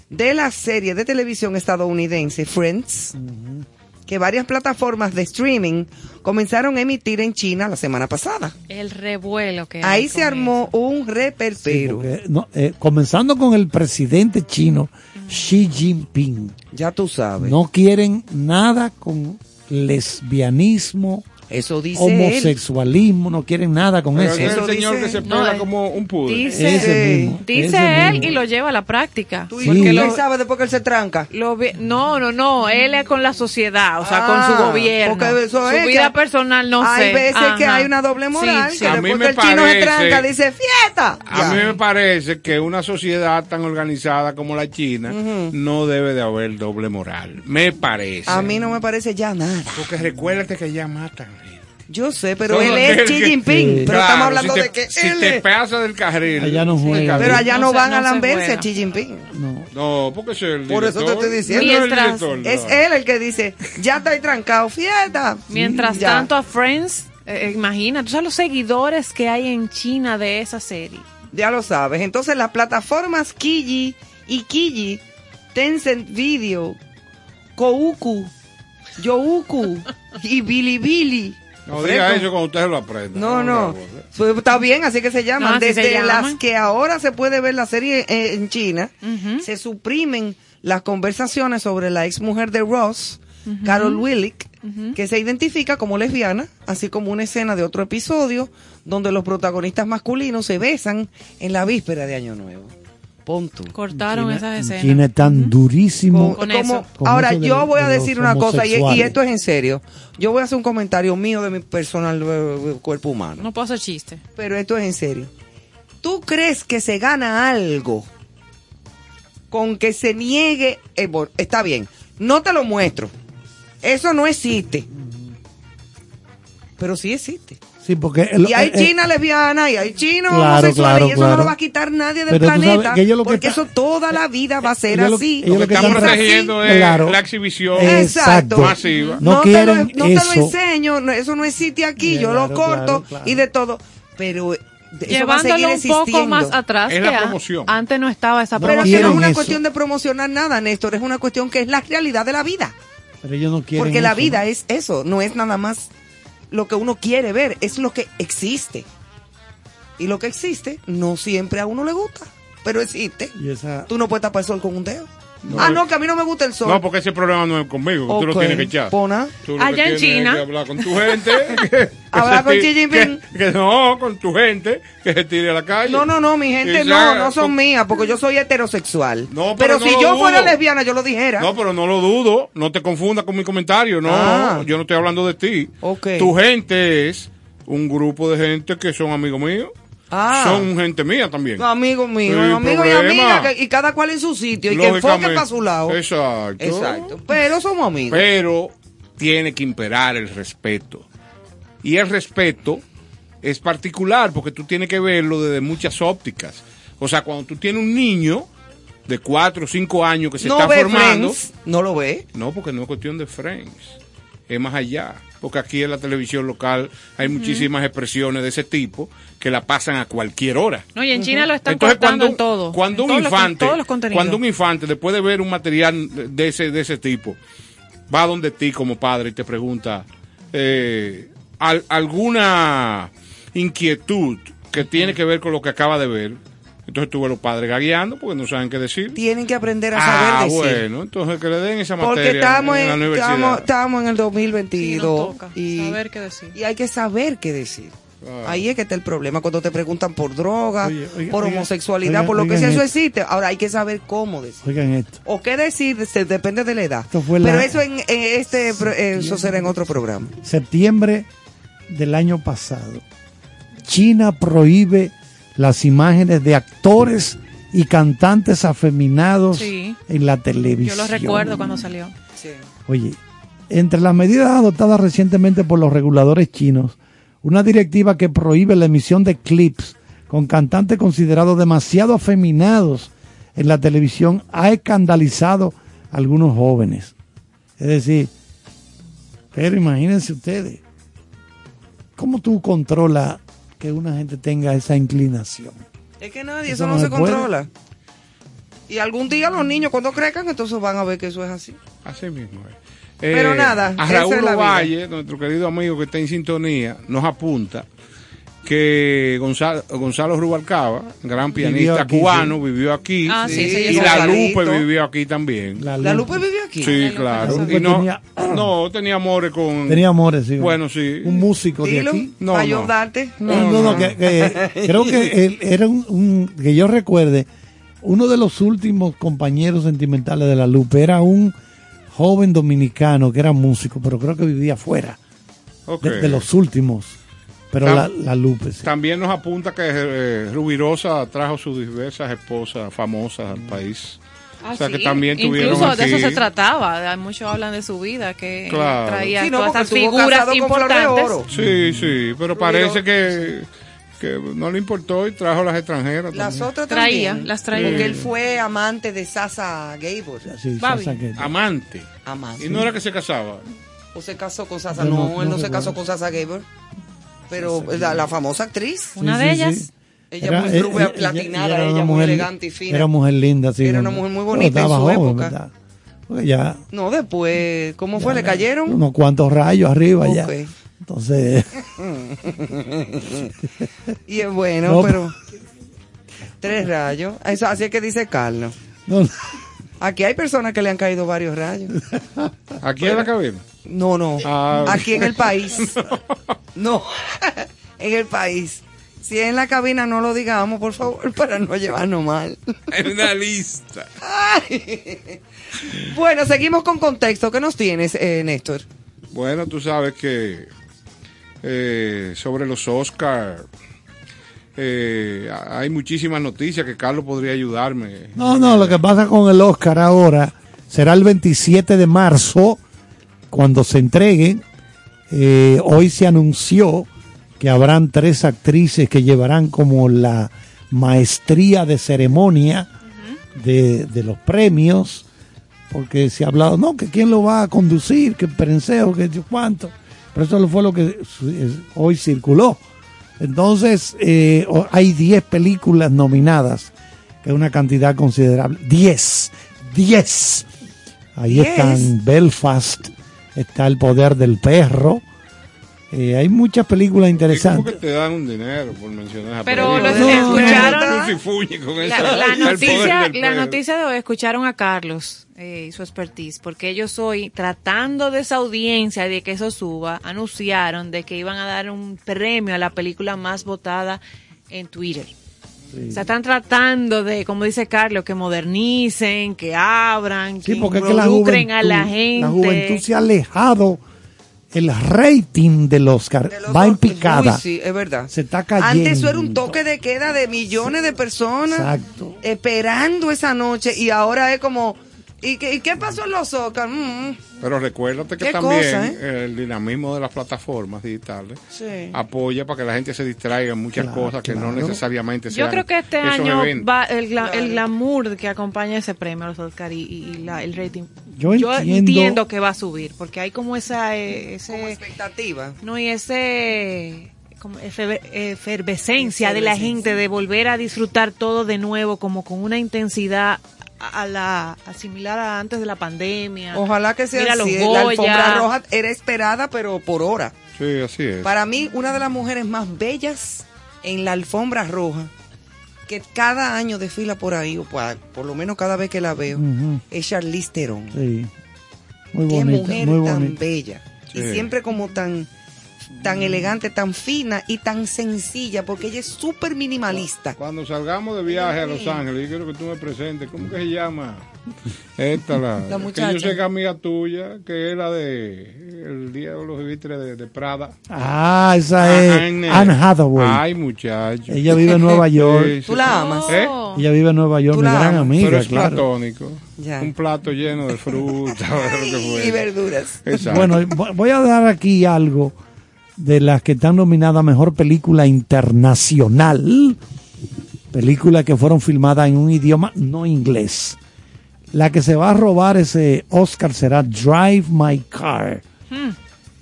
de la serie de televisión estadounidense Friends, que varias plataformas de streaming comenzaron a emitir en China la semana pasada. El revuelo que hay Ahí se armó un Sí, reperpero. no, eh, comenzando con el presidente chino Xi Jinping. ya tú sabes. No quieren nada con lesbianismo, Eso dice él. homosexualismo, no quieren nada con Pero eso. ese es Eso el señor dice- que se No, eh, como un pude. Dice, Ese mismo, dice ese él mismo. y lo lleva a la práctica. Tú Sí. porque Porque él lo- sabe después que él se tranca. Lo vi- no, no, no, él es con la sociedad, o sea, con Ah, su gobierno. porque eso su es vida que personal no Hay sé. veces que hay una doble moral, Sí, que sí. A mí después me que el chino se parece- tranca, dice fiesta. A Ya. mí me parece que una sociedad tan organizada como la China no debe de haber doble moral. Me parece. A mí no me parece ya nada. Porque recuérdate que ya matan. Yo sé, pero él es Xi Jinping. Pero Claro, estamos hablando si te, de que si él te es- pasa del carril. Allá no juega. carril. Pero allá no, van no a se lamberse a Xi Jinping. No. No, porque es el Por eso te director. estoy diciendo. No es el Mientras- director, Es él el que dice, ya estoy trancado, fiesta. Mientras Ya. tanto, a Friends, eh, imagina, tú sabes los seguidores que hay en China de esa serie. Ya lo sabes. Entonces las plataformas Kiji y Kiji, Tencent Video, Kouku, Youku y Bilibili. No diga eso cuando usted se lo aprenda. No, no. Está bien, así que se llaman. No, Desde se llaman. las que ahora se puede ver la serie eh, en China, se suprimen las conversaciones sobre la ex mujer de Ross, Carol Willick, que se identifica como lesbiana, así como una escena de otro episodio donde los protagonistas masculinos se besan en la víspera de Año Nuevo. Punto. Cortaron China- esas en escenas. China es tan durísimo. Con Como- eso. Con ahora, eso de- yo voy a de decir una cosa, y, esto es en serio. Yo voy a hacer un comentario mío de mi personal eh, cuerpo humano. No puedo hacer chiste. Pero esto es en serio. ¿Tú crees que se gana algo con que se niegue? eh, bueno, está bien, no te lo muestro. Eso no existe. Pero sí existe. Sí, porque... el- Y hay eh, eh, chinas lesbianas y hay chinos Claro, homosexuales claro, y eso no lo va a quitar nadie del Pero planeta que ellos lo que porque está- eso toda la vida va a ser ellos así. ellos Lo que están tra- protegiendo es Claro. la exhibición Exacto. masiva. No te lo, no te eso. lo enseño, no, eso no existe aquí, yo lo corto claro, claro. y de todo, pero seguir Llevándolo un poco existiendo. más atrás, Es que la promoción. antes no estaba esa Pero que no promoción. es una eso. cuestión de promocionar nada, Néstor, es una cuestión que es la realidad de la vida. Pero ellos no quieren Porque la eso, vida ¿no? es eso, no es nada más lo que uno quiere ver, es lo que existe. Y lo que existe no siempre a uno le gusta, pero existe. Y esa- Tú no puedes tapar el sol con un dedo. No. ah, no, que a mí no me gusta el sol. No, porque ese problema no es conmigo, que tú lo tienes que echar. pona. Tú lo que Allá en China. que hablar con tu gente. *laughs* que- Hablar con Xi Jinping. Que, que no, con tu gente, que se tire a la calle. No, no, no, mi gente no, no son con- mías, porque yo soy heterosexual. No, pero pero no si lo yo fuera lesbiana, yo lo dijera. No, pero no lo dudo. No te confundas con mi comentario. No, Ah. yo no estoy hablando de ti. Ok. Tu gente es un grupo de gente que son amigos míos. Ah. Son gente mía también. Amigos míos, amigos y amigas, y cada cual en su sitio, y que enfoque para su lado. Exacto. Exacto. Pero somos amigos. Pero tiene que imperar el respeto. Y el respeto es particular porque tú tienes que verlo desde muchas ópticas. O sea, cuando tú tienes un niño de 4 o 5 años que se no está ve formando. Friends, no lo ve. No, porque no es cuestión de Friends. Es más allá. Porque aquí en la televisión local hay muchísimas expresiones de ese tipo que la pasan a cualquier hora. No, y en China lo están Entonces, cortando cuando, en todo. cuando en un los infante, todos los contenidos. cuando un infante, después de ver un material de ese, de ese tipo, va donde ti como padre y te pregunta eh, al- alguna inquietud que tiene que ver con lo que acaba de ver, entonces a los padres gagueando porque no saben qué decir. Tienen que aprender a saber Ah, decir. bueno, entonces que le den esa materia Porque estamos en, en, la universidad. estamos, estamos en el Sí, 2022 nos toca y, saber qué decir. y hay que saber qué decir. Claro. Ahí es que está el problema, cuando te preguntan por droga, Oye, oiga, por homosexualidad, oiga, por lo que sea, eso existe. Ahora hay que saber cómo decir. Oigan esto. O qué decir, se- depende de la edad. Esto fue Pero la- eso en, en este eh, eso será en otro programa. Septiembre del año pasado. China prohíbe las imágenes de actores y cantantes afeminados Sí. en la Yo televisión. lo recuerdo cuando salió. Oye, entre las medidas adoptadas recientemente por los reguladores chinos, una directiva que prohíbe la emisión de clips con cantantes considerados demasiado afeminados en la televisión ha escandalizado a algunos jóvenes. Es decir, pero imagínense ustedes, ¿cómo tú controlas que una gente tenga esa inclinación? Es que nadie, Eso eso, no, no se se controla. Y algún día los niños cuando crezcan, entonces van a ver que eso es así. Así mismo es. Pero Eh, nada, A Raúl es nuestro querido amigo que está en sintonía, nos apunta que Gonzalo, Gonzalo Rubalcaba, gran Vivió pianista aquí, cubano, vivió aquí. Ah, sí, sí, y la. Lupe vivió aquí también. La ¿La Lupe. Vive aquí? Sí, Lupe claro. no. Y no, Tenía- no, tenía amores con... Tenía amores, sí. Bueno, sí. Un músico de Dilo, aquí. No, para no. ayudarte. No, no, no, que, que- *laughs* creo que él era un, un- que yo recuerde, uno de los últimos compañeros sentimentales de la Lupe era un joven dominicano que era músico, pero creo que vivía afuera, Ok. de, de los últimos. Pero Tam- la, la Lupe, sí. También nos apunta que eh, Rubirosa trajo sus diversas esposas famosas al país. Ah, o sea que sí. también tuvieron Incluso de eso aquí- se trataba. Muchos hablan de su vida, que Claro. traía Sí, no, todas estas figuras importantes. Oro. Sí, sí, pero parece que, que no le importó y trajo las extranjeras. Las también. otras Traía, también. las traía. Porque él fue amante de Sasa Gabor. Sí. Sasa Amante. Amante. Y no era que se casaba. ¿O se casó con Sasa? No, no- él no no se recuerdo. casó con Sasa Gabor. Pero la, la famosa actriz. Una Sí, de sí, ellas. sí. Ella Era- muy rubia, eh, platinada, ella, una muy mujer- elegante y fina. Era mujer linda, sí. Era no, una mujer muy no, bonita en estaba su joven, época. ¿verdad? Porque ya No, después, ¿cómo fue? ¿Le cayeron? unos cuantos rayos arriba ya. Entonces, *laughs* Y es bueno, No, pero... Tres rayos. Eso, así es que dice Carlos. no, Aquí hay personas que le han caído varios rayos. Aquí en la cabina. No, no. Ah. Aquí en el país. No, *laughs* en el país. Si es en la cabina, no lo digamos, por favor, *laughs* para no llevarnos mal. Hay una lista. Ay. Bueno, seguimos con contexto. ¿Qué nos tienes, eh, Néstor? Bueno, tú sabes que eh, sobre los Oscar eh, hay muchísimas noticias que Carlos podría ayudarme. No, no, lo que pasa con el Oscar ahora será el 27 de marzo cuando se entregue. Eh, hoy se anunció que habrán tres actrices que llevarán como la maestría de ceremonia de, de los premios, porque se ha hablado, no, que quién lo va a conducir, que Perenseo, que yo cuánto. Pero eso fue lo que es- hoy circuló. Entonces, eh, hay 10 películas nominadas, que es una cantidad considerable. 10, 10. Ahí están Belfast, está El Poder del Perro. Eh, hay muchas películas ¿Y cómo que interesantes. te dan un dinero por mencionar Pero lo escucharon- sí fuñes con La, esa- noticia, la noticia de hoy escucharon a Carlos eh, y su expertise, porque ellos hoy, tratando de esa audiencia de que eso suba, anunciaron de que iban a dar un premio a la película más votada en Twitter. O sea, están tratando de, como dice Carlos, que modernicen, que abran, Sí, que es involucren a la gente. la juventud se ha alejado. El rating del Oscar va en picada. Uy, sí, es verdad. Se está cayendo. Antes eso era un toque de queda de millones de personas Exacto. esperando esa noche y ahora es como, ¿y qué, y qué pasó en los Oscars? Mm, Pero recuérdate que también cosa, ¿eh? el dinamismo de las plataformas digitales sí. apoya para que la gente se distraiga en muchas Claro, cosas que no necesariamente Yo sean creo que este año eventos. va el, gla- el glamour que acompaña ese premio a los Oscar y, y la- el rating. Yo entiendo- entiendo que va a subir porque hay como esa eh, Como expectativa. no y ese como efe- efervescencia de la gente de volver a disfrutar todo de nuevo como con una intensidad a la a similar a antes de la pandemia. Ojalá que sea Mira los así. La Goya. alfombra roja era esperada, pero por hora. Sí, así es. Para mí, una de las mujeres más bellas en la alfombra roja, que cada año desfila por ahí, o por, por lo menos cada vez que la veo, es Charlize Theron. sí. Muy Qué bonita, mujer muy tan bonita. bella. Y siempre como tan tan elegante, tan fina y tan sencilla, porque ella es súper minimalista. Cuando salgamos de viaje a Los Ángeles, yo quiero que tú me presentes, ¿cómo que se llama? Esta, la, La que muchacha. yo sé que es amiga tuya, que es la de El Día de los Vitres de, de Prada. Ah, esa es Anne. Hathaway. Ay, muchacho. Ella vive en Nueva *laughs* York. Sí, sí. ¿Tú la amas? ¿Eh? Ella vive en Nueva York, mi gran amas, amiga, Pero es claro. platónico. Ya. Un plato lleno de fruta. *laughs* Y verduras. Exacto. Bueno, vo- voy a dar aquí algo de las que están nominadas a Mejor Película Internacional. Películas que fueron filmadas en un idioma no inglés. La que se va a robar ese Oscar será Drive My Car,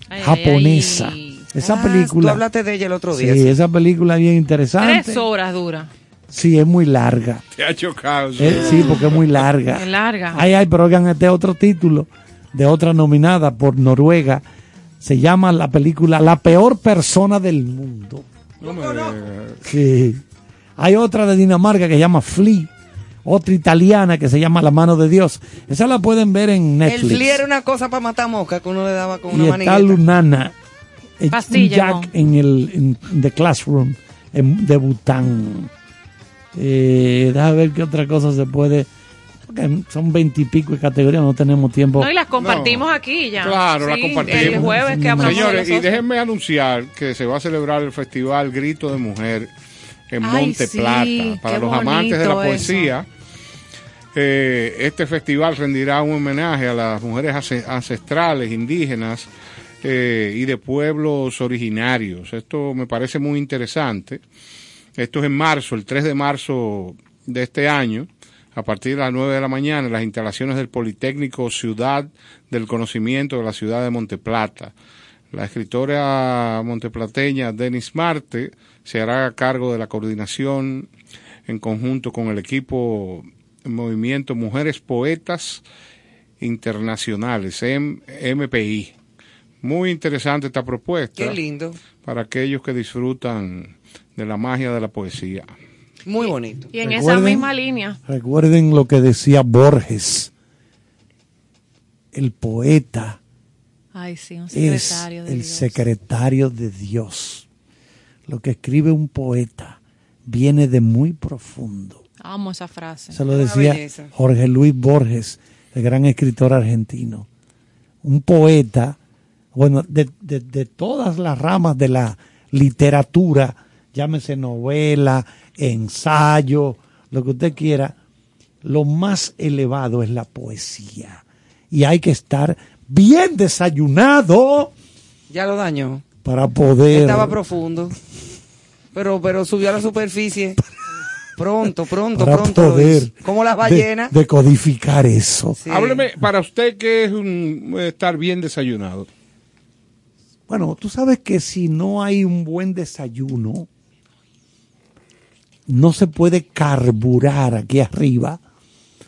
ay, japonesa. ay. Esa Ah, Tú película... hablaste de ella el otro Sí, día. sí. esa película es bien interesante. Tres horas dura. Sí, es muy larga. Te ha chocado. Eh, sí, porque es muy larga. Es larga. Ay, ay, pero oigan este otro título de otra nominada por Noruega. Se llama la película La peor persona del mundo. No me digas. Sí. Hay otra de Dinamarca que se llama Flea. Otra italiana que se llama La mano de Dios. Esa la pueden ver en El Netflix. fli era una cosa para matar mosca que uno le daba con y una está manigueta. Lunana. eh, Pastilla, Jack en el en The Classroom en, de Bután. Eh, déjame ver qué otra cosa se puede. Porque son veintipico de categorías, no tenemos tiempo. No, y las compartimos aquí ya. Claro, la Sí, compartimos. El jueves que hablamos Señores, de y déjenme anunciar que se va a celebrar el festival Grito de Mujer en Ay, Monte sí, Plata. Para los amantes de la poesía, eh, este festival rendirá un homenaje a las mujeres ancestrales, indígenas eh, y de pueblos originarios. Esto me parece muy interesante. Esto es en marzo, el 3 de marzo de este año, a partir de las 9 de la mañana, en las instalaciones del Politécnico Ciudad del Conocimiento de la ciudad de Monteplata. La escritora monteplateña Denis Marte se hará cargo de la coordinación en conjunto con el equipo Movimiento Mujeres Poetas Internacionales, MPI. Muy interesante esta propuesta Qué lindo. para aquellos que disfrutan de la magia de la poesía. Muy bonito. Y en esa misma línea. Recuerden lo que decía Borges. El poeta Ay, sí, un es secretario de el Dios. secretario de Dios. Lo que escribe un poeta viene de muy profundo. Amo esa frase. Se lo decía. Jorge Luis Borges, el gran escritor argentino. Un poeta, bueno, de, de- de todas las ramas de la literatura llámese novela, ensayo, lo que usted quiera, lo más elevado es la poesía. Y hay que estar bien desayunado Ya lo dañó. para poder... Estaba profundo. Pero, pero subió a la superficie. Pronto, pronto, para pronto. poder. Como las de- ballenas. decodificar eso. Hábleme, para usted, ¿qué es un, estar bien desayunado? Bueno, tú sabes que si no hay un buen desayuno, no se puede carburar aquí arriba,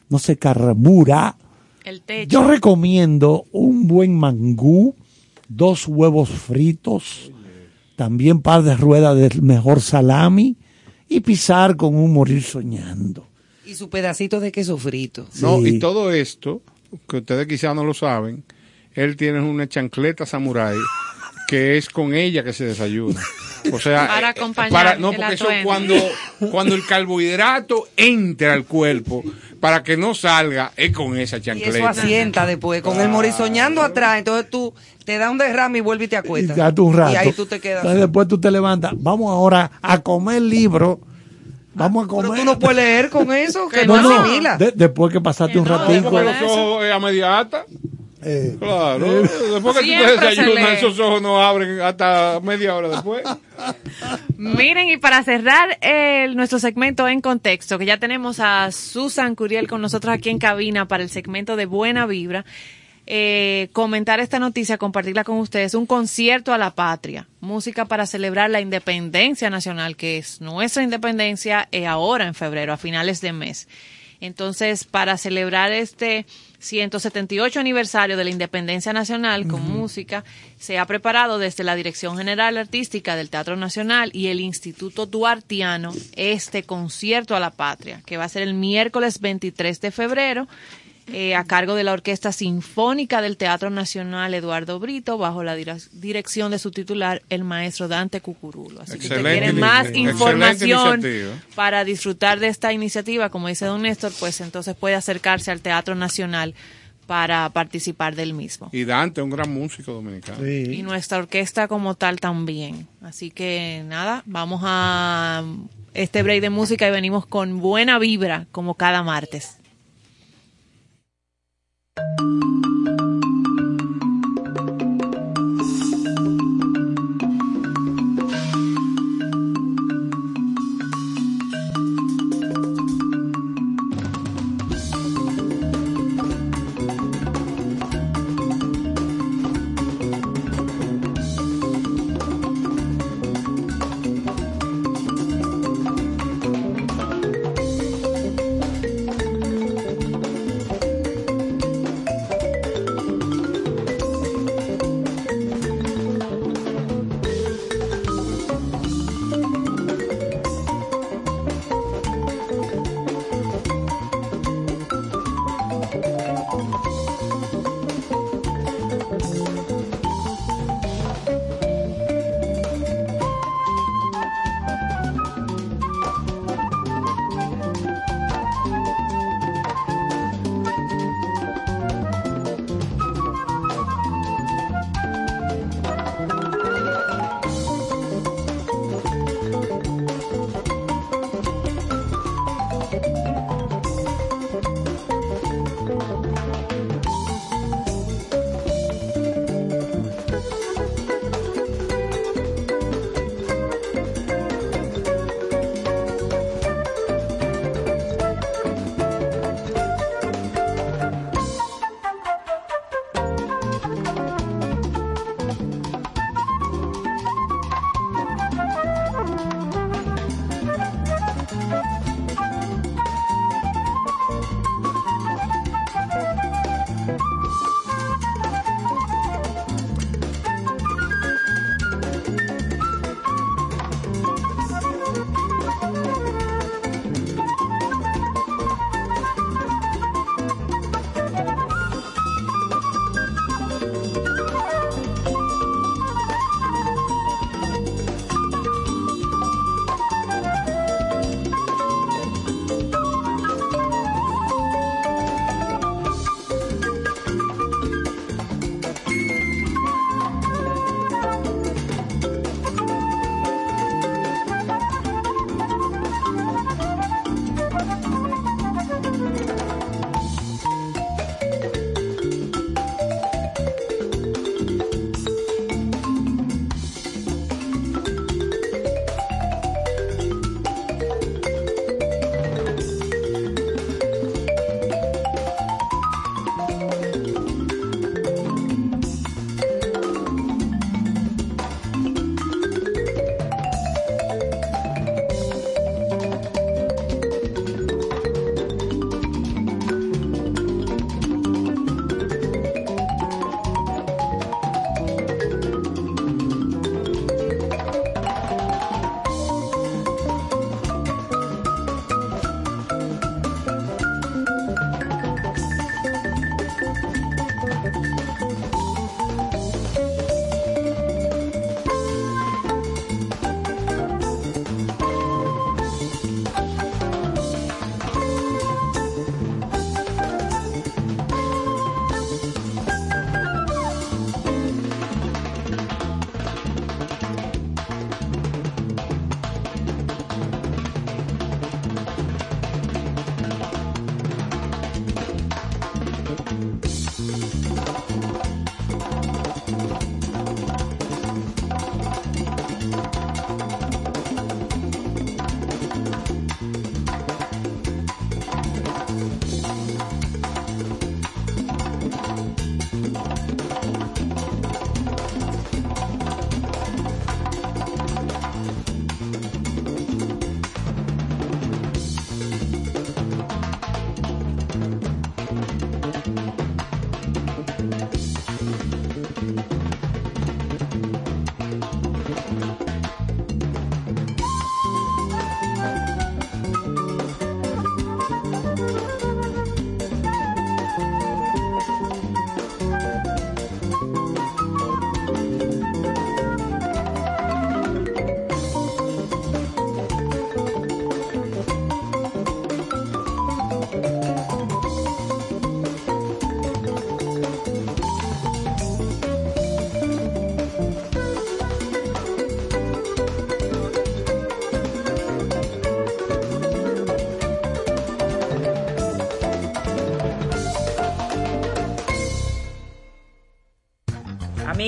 no se carbura. El techo. Yo recomiendo un buen mangú, dos huevos fritos, también par de ruedas del mejor salami y pisar con un morir soñando. Y su pedacito de queso frito. No, y todo esto, que ustedes quizás no lo saben, él tiene una chancleta samurái que es con ella que se desayuna. *laughs* O sea, Para eh, acompañar para- no, el porque eso cuando, cuando el carbohidrato entra al cuerpo, para que no salga, es con esa Y chancleta. eso asienta después, con el morisoñando atrás, entonces tú te da un derrame y vuelve y te Y acuestas. date un rato. Y ahí tú te quedas. Entonces después tú te levantas. Vamos ahora a comer libro. Vamos a Pero comer. tú no puedes leer con eso, *laughs* que No, no, no, de- después que pasaste un ratico. Porque los ojos es a media alta. Eh, Claro, eh, después que tú desayunas, esos ojos no abren hasta media hora después. Miren, y para cerrar el- nuestro segmento en contexto, que ya tenemos a Susan Curiel con nosotros aquí en cabina para el segmento de Buena Vibra, eh, comentar esta noticia, compartirla con ustedes, un concierto a la patria, música para celebrar la independencia nacional, que es nuestra independencia eh, ahora en febrero, a finales de mes. Entonces, para celebrar este 178 aniversario de la independencia nacional con música, se ha preparado desde la Dirección General Artística del Teatro Nacional y el Instituto Duartiano este concierto a la patria, que va a ser el miércoles 23 de febrero. Eh, a cargo de la Orquesta Sinfónica del Teatro Nacional Eduardo Brito, bajo la dirección de su titular, el maestro Dante Cucurulo. Así que si Excelente quieren más información para disfrutar de esta iniciativa, como dice don Néstor, pues entonces puede acercarse al Teatro Nacional para participar del mismo. Y Dante, un gran músico dominicano. Y nuestra orquesta como tal también. Así que nada, vamos a este break de música y venimos con buena vibra como cada martes. うん。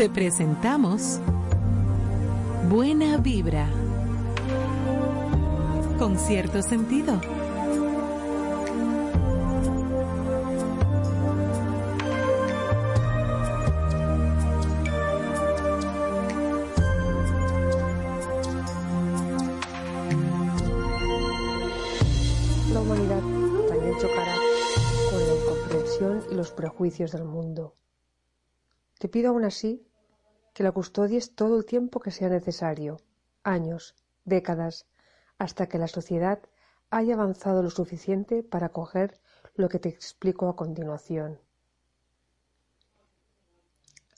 Te presentamos Buena Vibra. Con cierto sentido. La humanidad también chocará con la incomprensión y los prejuicios del mundo. Te pido aún así que la custodies todo el tiempo que sea necesario, años, décadas, hasta que la sociedad haya avanzado lo suficiente para acoger lo que te explico a continuación.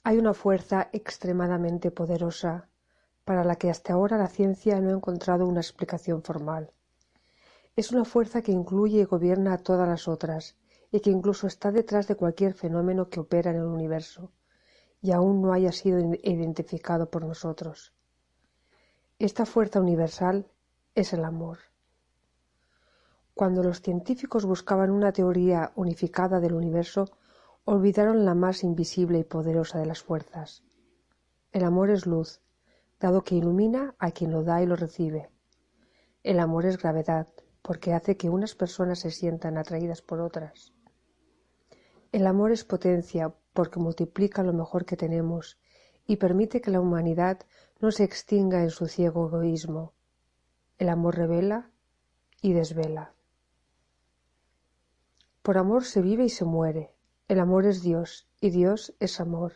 Hay una fuerza extremadamente poderosa para la que hasta ahora la ciencia no ha encontrado una explicación formal. Es una fuerza que incluye y gobierna a todas las otras y que incluso está detrás de cualquier fenómeno que opera en el universo y aún no haya sido identificado por nosotros. Esta fuerza universal es el amor. Cuando los científicos buscaban una teoría unificada del universo, olvidaron la más invisible y poderosa de las fuerzas. El amor es luz, dado que ilumina a quien lo da y lo recibe. El amor es gravedad, porque hace que unas personas se sientan atraídas por otras. El amor es potencia, porque multiplica lo mejor que tenemos y permite que la humanidad no se extinga en su ciego egoísmo. El amor revela y desvela. Por amor se vive y se muere. El amor es Dios y Dios es amor.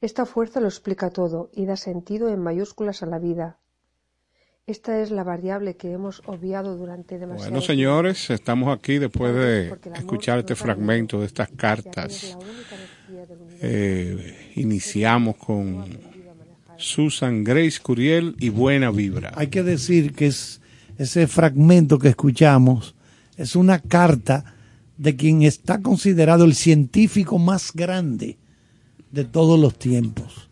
Esta fuerza lo explica todo y da sentido en mayúsculas a la vida. Esta es la variable que hemos obviado durante demasiado Bueno, señores, estamos aquí después de escuchar este fragmento de estas cartas. Eh, iniciamos con Susan Grace Curiel y Buena Vibra. Hay que decir que es ese fragmento que escuchamos es una carta de quien está considerado el científico más grande de todos los tiempos,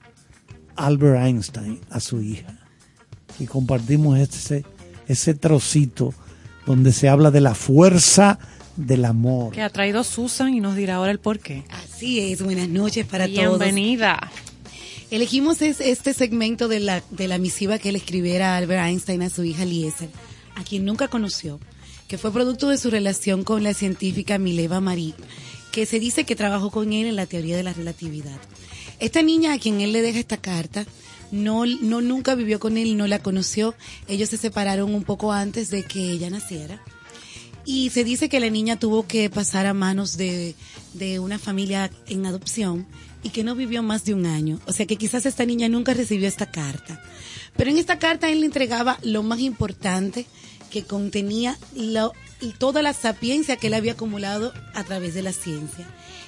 Albert Einstein, a su hija. Y compartimos ese, ese trocito donde se habla de la fuerza del amor. Que ha traído Susan y nos dirá ahora el por qué. Así es, buenas noches para todos. Bienvenida. Elegimos es- este segmento de la, de la misiva que él escribiera a Albert Einstein a su hija Eliezer, a quien nunca conoció, que fue producto de su relación con la científica Mileva Marie, que se dice que trabajó con él en la teoría de la relatividad. Esta niña a quien él le deja esta carta, no, no nunca vivió con él, no la conoció. Ellos se separaron un poco antes de que ella naciera. Y se dice que la niña tuvo que pasar a manos de, de una familia en adopción y que no vivió más de un año. O sea que quizás esta niña nunca recibió esta carta. Pero en esta carta él le entregaba lo más importante que contenía lo- toda la sapiencia que él había acumulado a través de la ciencia.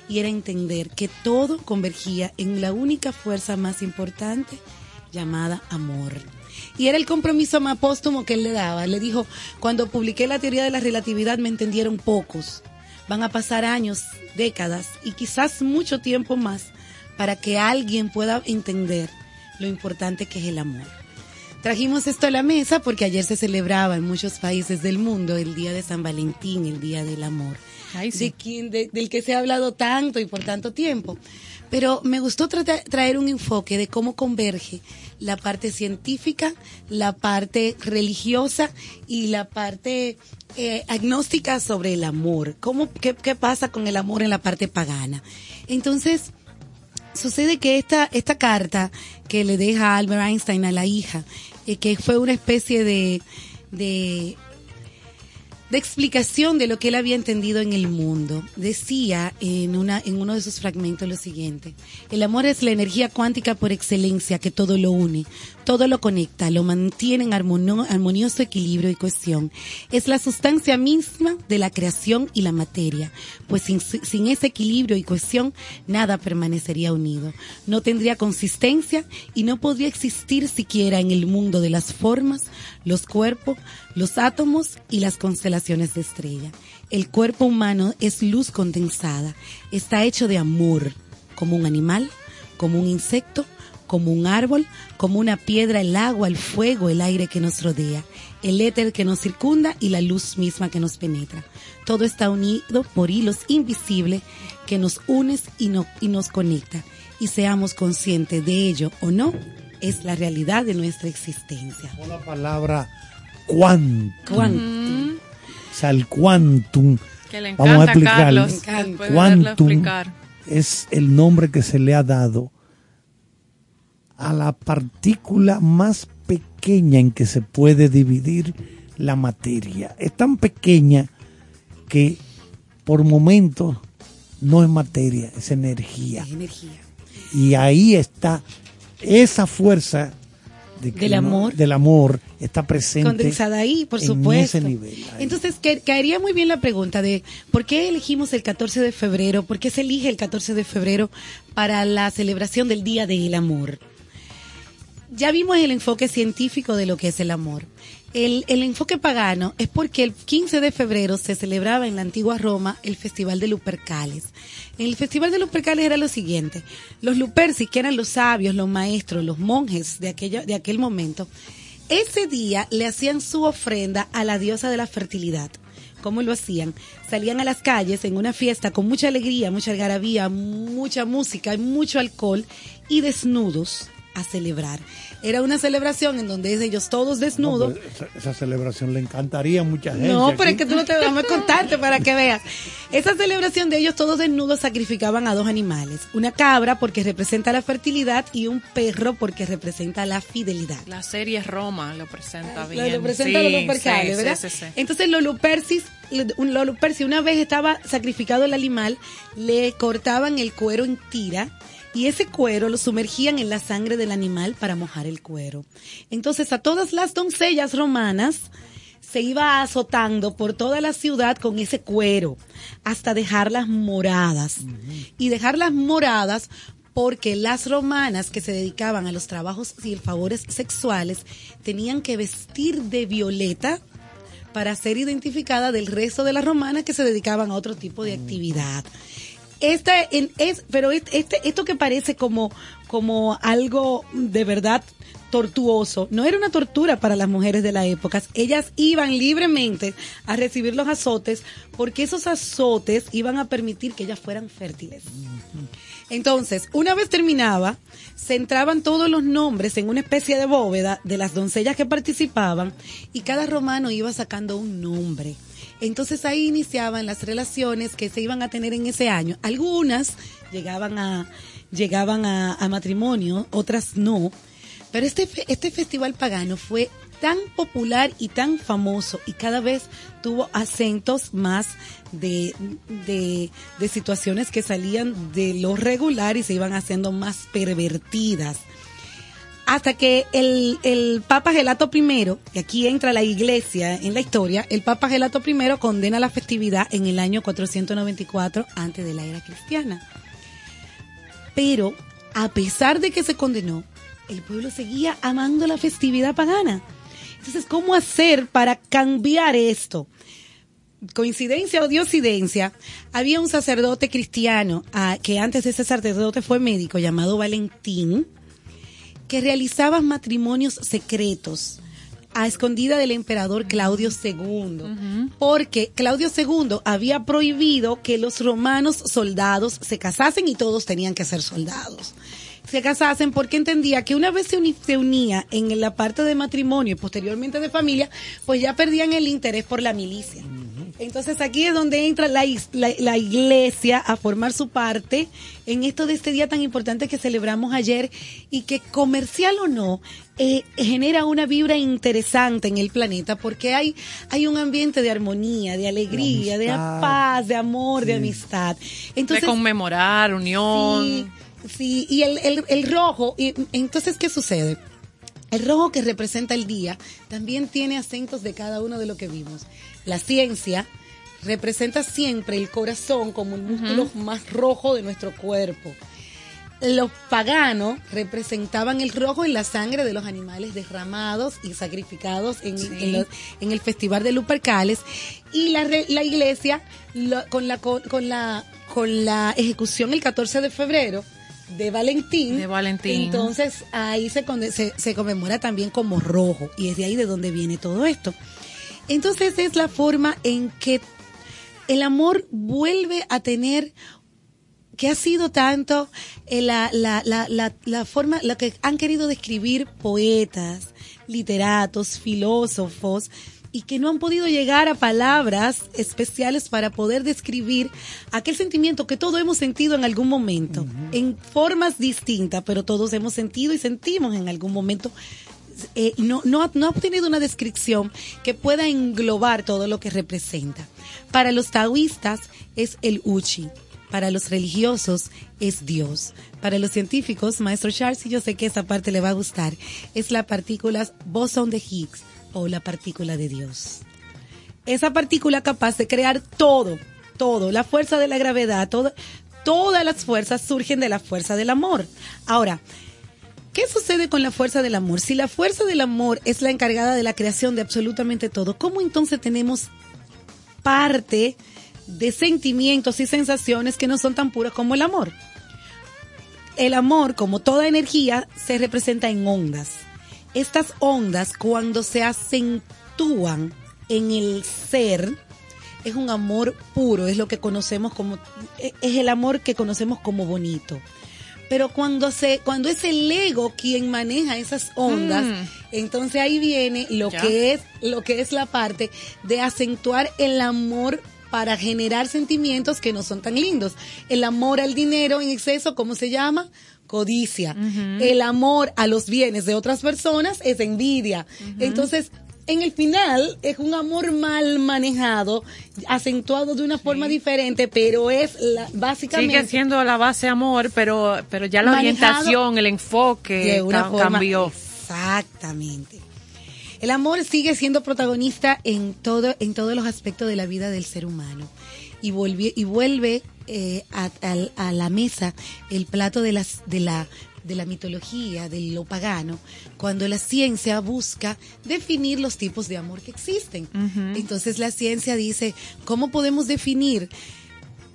Y era entender que todo convergía en la única fuerza más importante llamada amor. Y era el compromiso más póstumo que él le daba. Le dijo, cuando publiqué la teoría de la relatividad me entendieron pocos. Van a pasar años, décadas y quizás mucho tiempo más para que alguien pueda entender lo importante que es el amor. Trajimos esto a la mesa porque ayer se celebraba en muchos países del mundo el Día de San Valentín, el Día del Amor, de quien- de- del que se ha hablado tanto y por tanto tiempo. Pero me gustó traer un enfoque de cómo converge la parte científica, la parte religiosa y la parte eh, agnóstica sobre el amor. ¿Cómo, qué, ¿Qué pasa con el amor en la parte pagana? Entonces, sucede que esta, esta carta que le deja Albert Einstein a la hija, eh, que fue una especie de, de explicación de lo que él había entendido en el mundo, decía en, una, en uno de sus fragmentos lo siguiente, el amor es la energía cuántica por excelencia que todo lo une, Todo lo conecta, lo mantiene en armonio- armonioso equilibrio y cohesión. Es la sustancia misma de la creación y la materia, pues sin, sin ese equilibrio y cohesión nada permanecería unido. No tendría consistencia y no podría existir siquiera en el mundo de las formas, los cuerpos, los átomos y las constelaciones de estrella. El cuerpo humano es luz condensada, está hecho de amor, como un animal, como un insecto, como un árbol, como una piedra, el agua, el fuego, el aire que nos rodea, el éter que nos circunda y la luz misma que nos penetra. Todo está unido por hilos invisibles que nos unes y, no- y nos conecta. Y seamos conscientes de ello o no, es la realidad de nuestra existencia. La palabra quantum. Quantum. O sea, el quantum. Que le Vamos a encanta, explicar. Carlos, Me encanta. después de verlo Quantum explicar. es el nombre que se le ha dado a la partícula más pequeña en que se puede dividir la materia. Es tan pequeña que por momentos no es materia, es energía. energía. Y ahí está esa fuerza de Del no- amor. del amor está presente condensada ahí, por en supuesto. ese nivel. Entonces, caería muy bien la pregunta de por qué elegimos el 14 de febrero, por qué se elige el 14 de febrero para la celebración del Día del Amor. Ya vimos el enfoque científico de lo que es el amor. El, el enfoque pagano es porque el 15 de febrero se celebraba en la antigua Roma el Festival de Lupercales. El Festival de Lupercales era lo siguiente. Los Lupercis, que eran los sabios, los maestros, los monjes de, aquella, de aquel momento, ese día le hacían su ofrenda a la diosa de la fertilidad. ¿Cómo lo hacían? Salían a las calles en una fiesta con mucha alegría, mucha algarabía, mucha música y mucho alcohol y desnudos a celebrar. Era una celebración en donde ellos todos desnudos. No, pues, esa, esa celebración le encantaría a mucha gente. No, pero aquí. es que tú no te *laughs* dame contarte para que veas. Esa celebración de ellos todos desnudos sacrificaban a dos animales. Una cabra porque representa la fertilidad y un perro porque representa la fidelidad. La serie Roma lo presenta Lo, bien. lo presenta Sí, los Lupercales, sí, ¿verdad? sí, sí, sí. Entonces los Lupercis, un los Lupercis, una vez estaba sacrificado el animal, le cortaban el cuero en tira y ese cuero lo sumergían en la sangre del animal para mojar el cuero. Entonces a todas las doncellas romanas se iba azotando por toda la ciudad con ese cuero hasta dejarlas moradas. Y dejarlas moradas porque las romanas que se dedicaban a los trabajos y favores sexuales tenían que vestir de violeta para ser identificada del resto de las romanas que se dedicaban a otro tipo de actividad. Esta es, pero es- este, esto que parece como, como algo de verdad tortuoso, no era una tortura para las mujeres de la época. Ellas iban libremente a recibir los azotes porque esos azotes iban a permitir que ellas fueran fértiles. Entonces, una vez terminaba, se entraban todos los nombres en una especie de bóveda de las doncellas que participaban y cada romano iba sacando un nombre. Entonces ahí iniciaban las relaciones que se iban a tener en ese año. Algunas llegaban a, llegaban a, matrimonio, otras no. Pero este, este festival pagano fue tan popular y tan famoso y cada vez tuvo acentos más de, de situaciones que salían de lo regular y se iban haciendo más pervertidas. Hasta que el, el Papa Gelato I, y aquí entra la iglesia en la historia, el Papa Gelato I condena la festividad en el año 494 antes de la era cristiana. Pero, a pesar de que se condenó, el pueblo seguía amando la festividad pagana. Entonces, ¿cómo hacer para cambiar esto? Coincidencia o diosidencia, había un sacerdote cristiano ah, que antes de ese sacerdote fue médico llamado Valentín, que realizaba matrimonios secretos a escondida del emperador Claudio II, porque Claudio II había prohibido que los romanos soldados se casasen y todos tenían que ser soldados. Se casasen porque entendía que una vez se, uni- se unía en la parte de matrimonio y posteriormente de familia, pues ya perdían el interés por la milicia. Entonces aquí es donde entra la, la- la iglesia a formar su parte en esto de este día tan importante que celebramos ayer y que comercial o no, eh, genera una vibra interesante en el planeta porque hay, hay un ambiente de armonía, de alegría, de, amistad. paz, de amor, de amistad. Entonces, de conmemorar, unión. Sí, sí, y el, el, el rojo, y entonces, ¿qué sucede? El rojo que representa el día también tiene acentos de cada uno de lo que vimos. La ciencia representa siempre el corazón como el músculo más rojo de nuestro cuerpo. Los paganos representaban el rojo en la sangre de los animales derramados y sacrificados en, en los- en el festival de Lupercales y la, la iglesia lo- con, la, con, con la con la ejecución el 14 de febrero de Valentín. De Valentín. Entonces ahí se, se, se conmemora también como rojo y es de ahí de donde viene todo esto. Entonces es la forma en que el amor vuelve a tener que ha sido tanto eh, la, la, la, la, la forma, lo que han querido describir poetas, literatos, filósofos, y que no han podido llegar a palabras especiales para poder describir aquel sentimiento que todos hemos sentido en algún momento, en formas distintas, pero todos hemos sentido y sentimos en algún momento eh, no, no, ha- no ha obtenido una descripción que pueda englobar todo lo que representa. Para los taoístas es el Uchi, para los religiosos es Dios, para los científicos, maestro Charles, y yo sé que esa parte le va a gustar, es la partícula bosón de Higgs o la partícula de Dios. Esa partícula capaz de crear todo, todo, la fuerza de la gravedad, todas las fuerzas surgen de la fuerza del amor. Ahora, ¿Qué sucede con la fuerza del amor? Si la fuerza del amor es la encargada de la creación de absolutamente todo, ¿cómo entonces tenemos parte de sentimientos y sensaciones que no son tan puras como el amor? El amor, como toda energía, se representa en ondas. Estas ondas, cuando se acentúan en el ser, es un amor puro, es lo que conocemos como, es el amor que conocemos como bonito pero cuando se cuando es el ego quien maneja esas ondas Mm. entonces ahí viene lo Ya. que es lo que es la parte de acentuar el amor para generar sentimientos que no son tan lindos el amor al dinero en exceso cómo se llama codicia el amor a los bienes de otras personas es envidia entonces en el final es un amor mal manejado, acentuado de una forma diferente, pero es la, básicamente Sigue siendo la base amor, pero, pero ya la orientación, el enfoque una ca- forma- cambió. Exactamente. El amor sigue siendo protagonista en todo, en todos los aspectos de la vida del ser humano. Y vuelve, y vuelve eh, a, a- a la mesa el plato de las, de la, de la mitología, de lo pagano, cuando la ciencia busca definir los tipos de amor que existen. Entonces la ciencia dice, ¿cómo podemos definir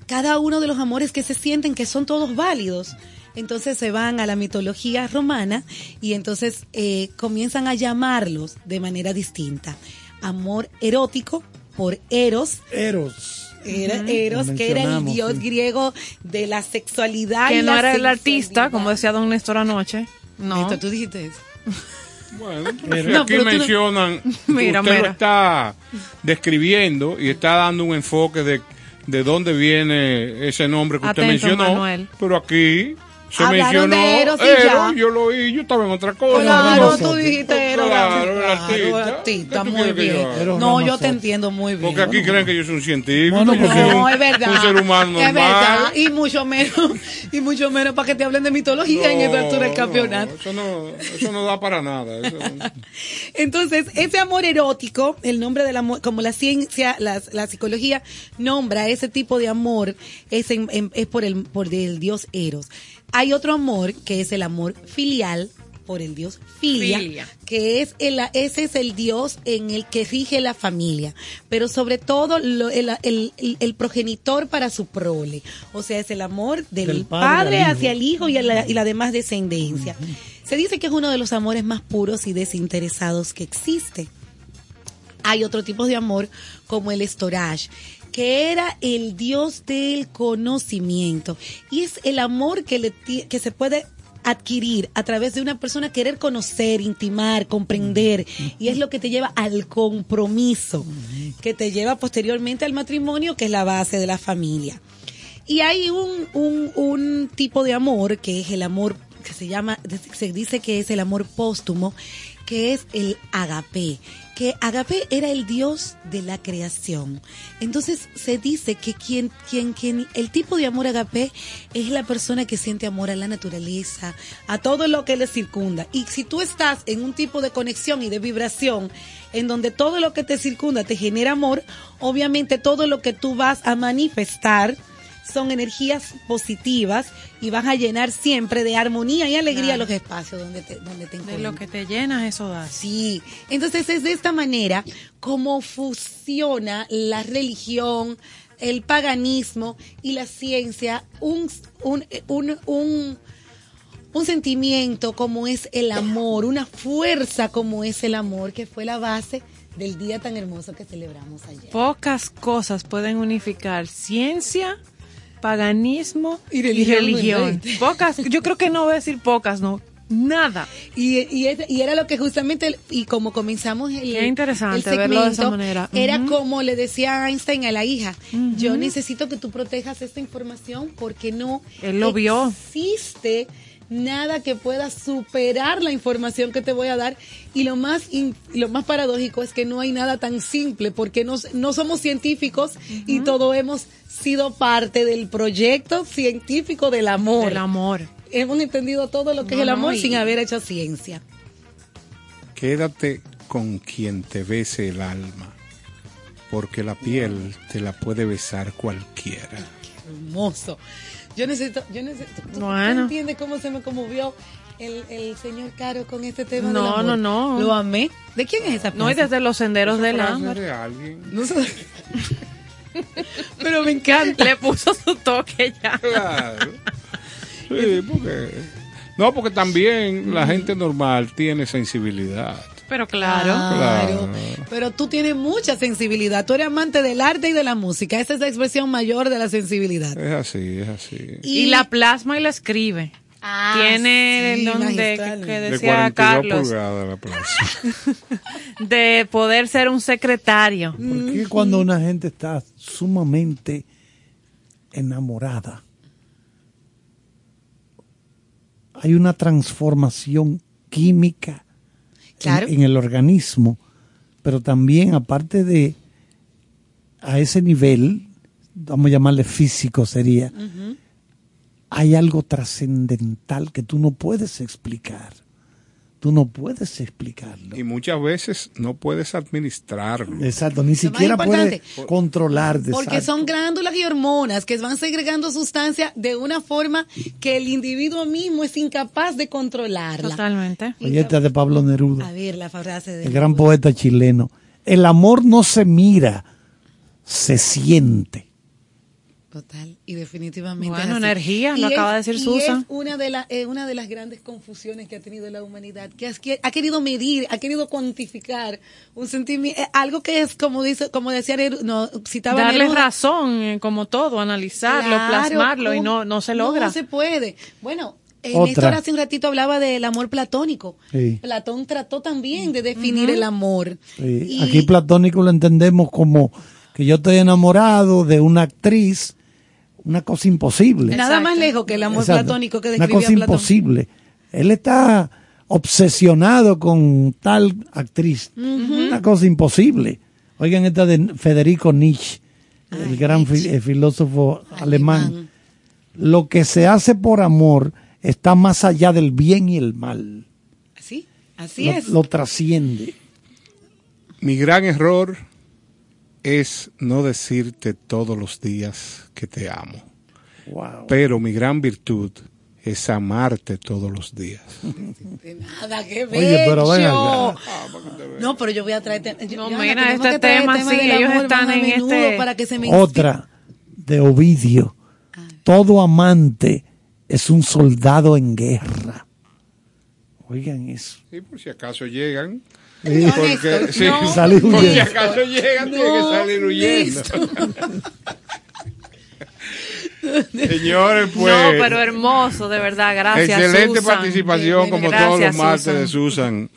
cada uno de los amores que se sienten que son todos válidos. Entonces se van a la mitología romana y entonces eh, comienzan a llamarlos de manera distinta. Amor erótico por Eros. Eros. Era. Eros, que era el dios sí. griego de la sexualidad. Que no era el artista, como decía don Néstor anoche. No. Néstor, tú dijiste eso. Bueno, *laughs* Pero- No, aquí pero tú no- mencionan, *laughs* Mira, usted mira. lo está describiendo y está dando un enfoque de, de dónde viene ese nombre que usted Atento, mencionó, Manuel. pero aquí se Hablaron mencionó de Eros y ya. yo lo oí, yo estaba en otra cosa. Claro, tú dijiste Eros. Claro, el claro, artista. artista, ¿Qué tú muy bien. Eros No, yo te entiendo muy bien. Porque aquí creen que yo soy un científico, un, No, es verdad. un ser humano Es verdad. Y mucho menos, y mucho menos para que te hablen de mitología en esta altura del No, campeonato. no, eso, no, eso no da para nada. eso- *laughs* Entonces, ese amor erótico, el nombre del amor, como la ciencia, la, la psicología nombra ese tipo de amor, es, en- en- es por, el, por el dios Eros. Hay otro amor que es el amor filial por el dios Filia, Filia. que es el, ese es el dios en el que rige la familia, pero sobre todo lo- el, el- el- el progenitor para su prole, o sea, es el amor del, Del padre hacia el hijo y, a la, y la demás descendencia. Se dice que es uno de los amores más puros y desinteresados que existe. Hay otro tipo de amor como el storage, que era el dios del conocimiento y es el amor que, le, que se puede adquirir a través de una persona querer conocer, intimar, comprender y es lo que te lleva al compromiso, que te lleva posteriormente al matrimonio, que es la base de la familia. Y hay un, un, un tipo de amor que es el amor que se llama, se dice que es el amor póstumo, que es el agape, que agape era el dios de la creación. Entonces se dice que quien, quien, quien, el tipo de amor agape es la persona que siente amor a la naturaleza, a todo lo que le circunda. Y si tú estás en un tipo de conexión y de vibración en donde todo lo que te circunda te genera amor, obviamente todo lo que tú vas a manifestar son energías positivas y vas a llenar siempre de armonía y alegría Claro. los espacios donde te, donde te De encuentras. lo que te llenas, eso da. Sí, entonces es de esta manera como fusiona la religión, el paganismo y la ciencia un, un, un, un, un sentimiento como es el amor, una fuerza como es el amor, que fue la base del día tan hermoso que celebramos ayer. Pocas cosas pueden unificar ciencia, paganismo Y y religión. *laughs* Pocas, yo creo que no voy a decir pocas, no. Nada. Y, y, era lo que justamente, y como comenzamos el, Qué interesante el verlo de esa segmento, manera. era como le decía Einstein a la hija, yo necesito que tú protejas esta información porque no Él lo vio. existe nada que pueda superar la información que te voy a dar y lo más in- lo más paradójico es que no hay nada tan simple porque no, no somos científicos y todo hemos sido parte del proyecto científico del amor. Del amor. Hemos entendido todo lo que No, es el no, amor y- sin haber hecho ciencia. Quédate con quien te bese el alma, porque la piel te la puede besar cualquiera. Hermoso. Yo necesito, yo necesito. ¿tú- ¿tú Bueno. entiendes cómo se me conmovió el, el señor Caro con este tema? No, del amor? no, no. Lo amé. ¿De quién es esa No, y frase? desde los senderos del Frase amor. de alguien. No sé. *laughs* Pero me encanta. Le puso su toque ya. Claro. Sí, porque... No, porque también la gente normal tiene sensibilidad. Pero claro. Claro. Pero tú tienes mucha sensibilidad. Tú eres amante del arte y de la música. Esa es la expresión mayor de la sensibilidad. Es así, es así. Y, la plasma y la escribe. Tiene Ah, sí, el don de magistral. que, que De decía 42 Carlos la plaza. *laughs* de poder ser un secretario. ¿Por qué cuando una gente está sumamente enamorada hay una transformación química Claro. en, el organismo, pero también aparte de a ese nivel, vamos a llamarle físico sería, hay algo trascendental que tú no puedes explicar. Tú no puedes explicarlo. Y muchas veces no puedes administrarlo. Exacto, ni siquiera puedes controlar. Porque exacto. son glándulas y hormonas que van segregando sustancias de una forma que el individuo mismo es incapaz de controlarla. Totalmente. Oye, esta de Pablo Neruda, A ver, la frase de el gran poeta chileno. El amor no se mira, se siente. Total, y definitivamente. Bueno, es energía, lo Y acaba de decir y Susan. Es una de, la- eh, una de las grandes confusiones que ha tenido la humanidad, que, ha querido medir, ha querido cuantificar un sentimiento, eh, algo que es como dice, como decía Neruda, no, citaba Darle Neruda, razón, eh, como todo, analizarlo, Claro, plasmarlo y no, no se logra. No se puede. Bueno, eh, Otra. Néstor hace un ratito hablaba del amor platónico. Sí. Platón trató también de definir el amor. Sí, Y- Aquí platónico lo entendemos como que yo estoy enamorado de una actriz, una cosa imposible. Nada más lejos que el amor Exacto. platónico que Una describía cosa Platón. imposible. Él está obsesionado con tal actriz. Una cosa imposible. Oigan esta de Federico Nietzsche, el gran fi- eh, filósofo alemán. Lo que se hace por amor está más allá del bien y el mal. Así, así Lo, es. lo trasciende. Mi gran error es no decirte todos los días que te amo. Wow. Pero mi gran virtud es amarte todos los días. Nada, qué Oye, pero ven bello. acá. No, pero yo voy a traer. yo- No, mira, este tema, sí, ellos amor están en este- Para que se me Otra de Ovidio. Todo amante es un soldado en guerra. Oigan eso. Sí, por si acaso llegan. Sí. Porque, sí, no. Salir por si huyendo. acaso llegan, tiene que No, salir huyendo. *laughs* Señores, pues. no, pero hermoso, de verdad, gracias. Excelente Susan. participación, Bien, como gracias, todos los martes Susan. de Susan.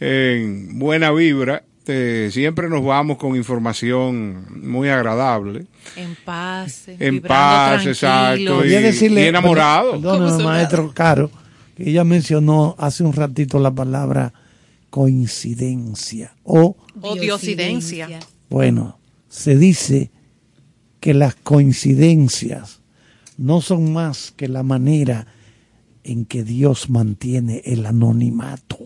En buena vibra. Eh, siempre nos vamos con información muy agradable. En paz, En paz, tranquilo. exacto. Y, decirle, y enamorado. perdón- maestro Caro, que ella mencionó hace un ratito la palabra coincidencia o, diosidencia. bueno, se dice que las coincidencias no son más que la manera en que Dios mantiene el anonimato.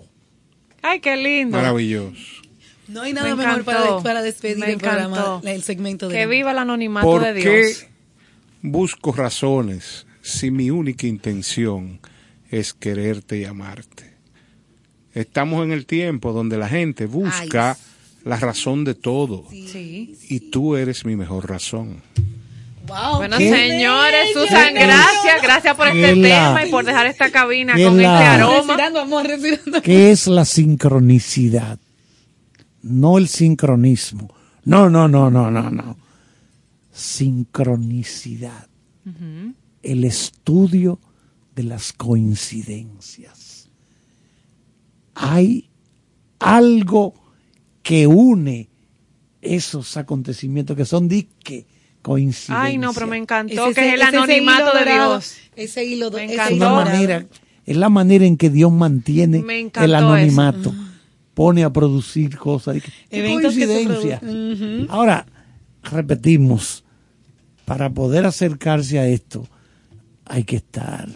Ay, qué lindo. Maravilloso. No hay nada Me mejor para, para despedir Me el programa, encantó. la- el segmento de Que viva el anonimato ¿Por de qué Dios. busco razones si mi única intención es quererte y amarte? Estamos en el tiempo donde la gente busca la razón de todo Sí. y tú eres mi mejor razón. Wow, Bueno, señores, Susan, gracias, gracias por este ¿Qué la- tema y por dejar esta cabina ¿Qué con la- este aroma. Respirando, amor, respirando. ¿Qué es la sincronicidad? No el sincronismo. No, no, no, no, no, no. Sincronicidad. El estudio de las coincidencias. Hay algo que une esos acontecimientos que son disque coincidencias. Ay, no, pero me encantó Ese- que es el ese- ese anonimato de dorado, Dios. Ese hilo, Me es encantó. dorado. manera, es la manera en que Dios mantiene Me encantó el eso. anonimato. Pone a producir cosas. ¿Qué Eventos que se coincidencia? Ahora, repetimos, para poder acercarse a esto, hay que estar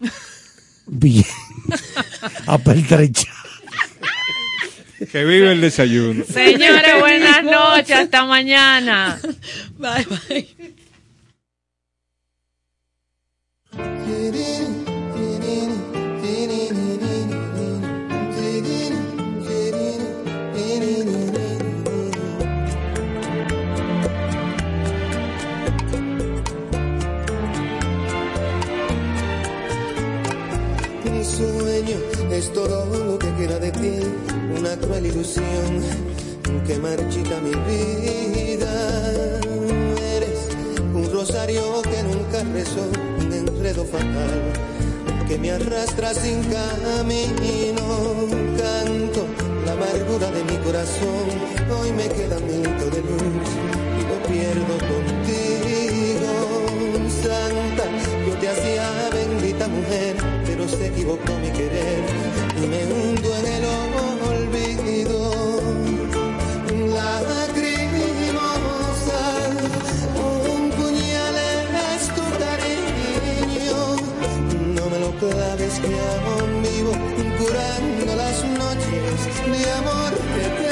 *laughs* bien *laughs* apertrechado. Que vive el desayuno. Señores, buenas noches, hasta mañana. Bye, bye. Mi sueño es todo lo que queda de ti, una cruel ilusión que marchita mi vida. Eres un rosario que nunca rezó, un enredo fatal que me arrastra sin camino. Canto la amargura de mi corazón, hoy me queda minuto de luz y lo pierdo contigo. Santa, yo te hacía bendita mujer, pero se equivocó mi querer y me hundo en el olvido. Que amo vivo, curando las noches de amor. que te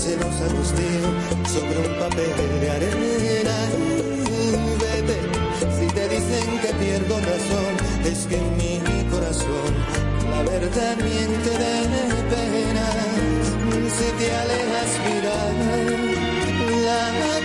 celosa dio sobre un papel de arena. Vete, si te dicen que pierdo razón, es que en mi corazón la verdad miente de pena. Si te alejas, mira, lacrimosa,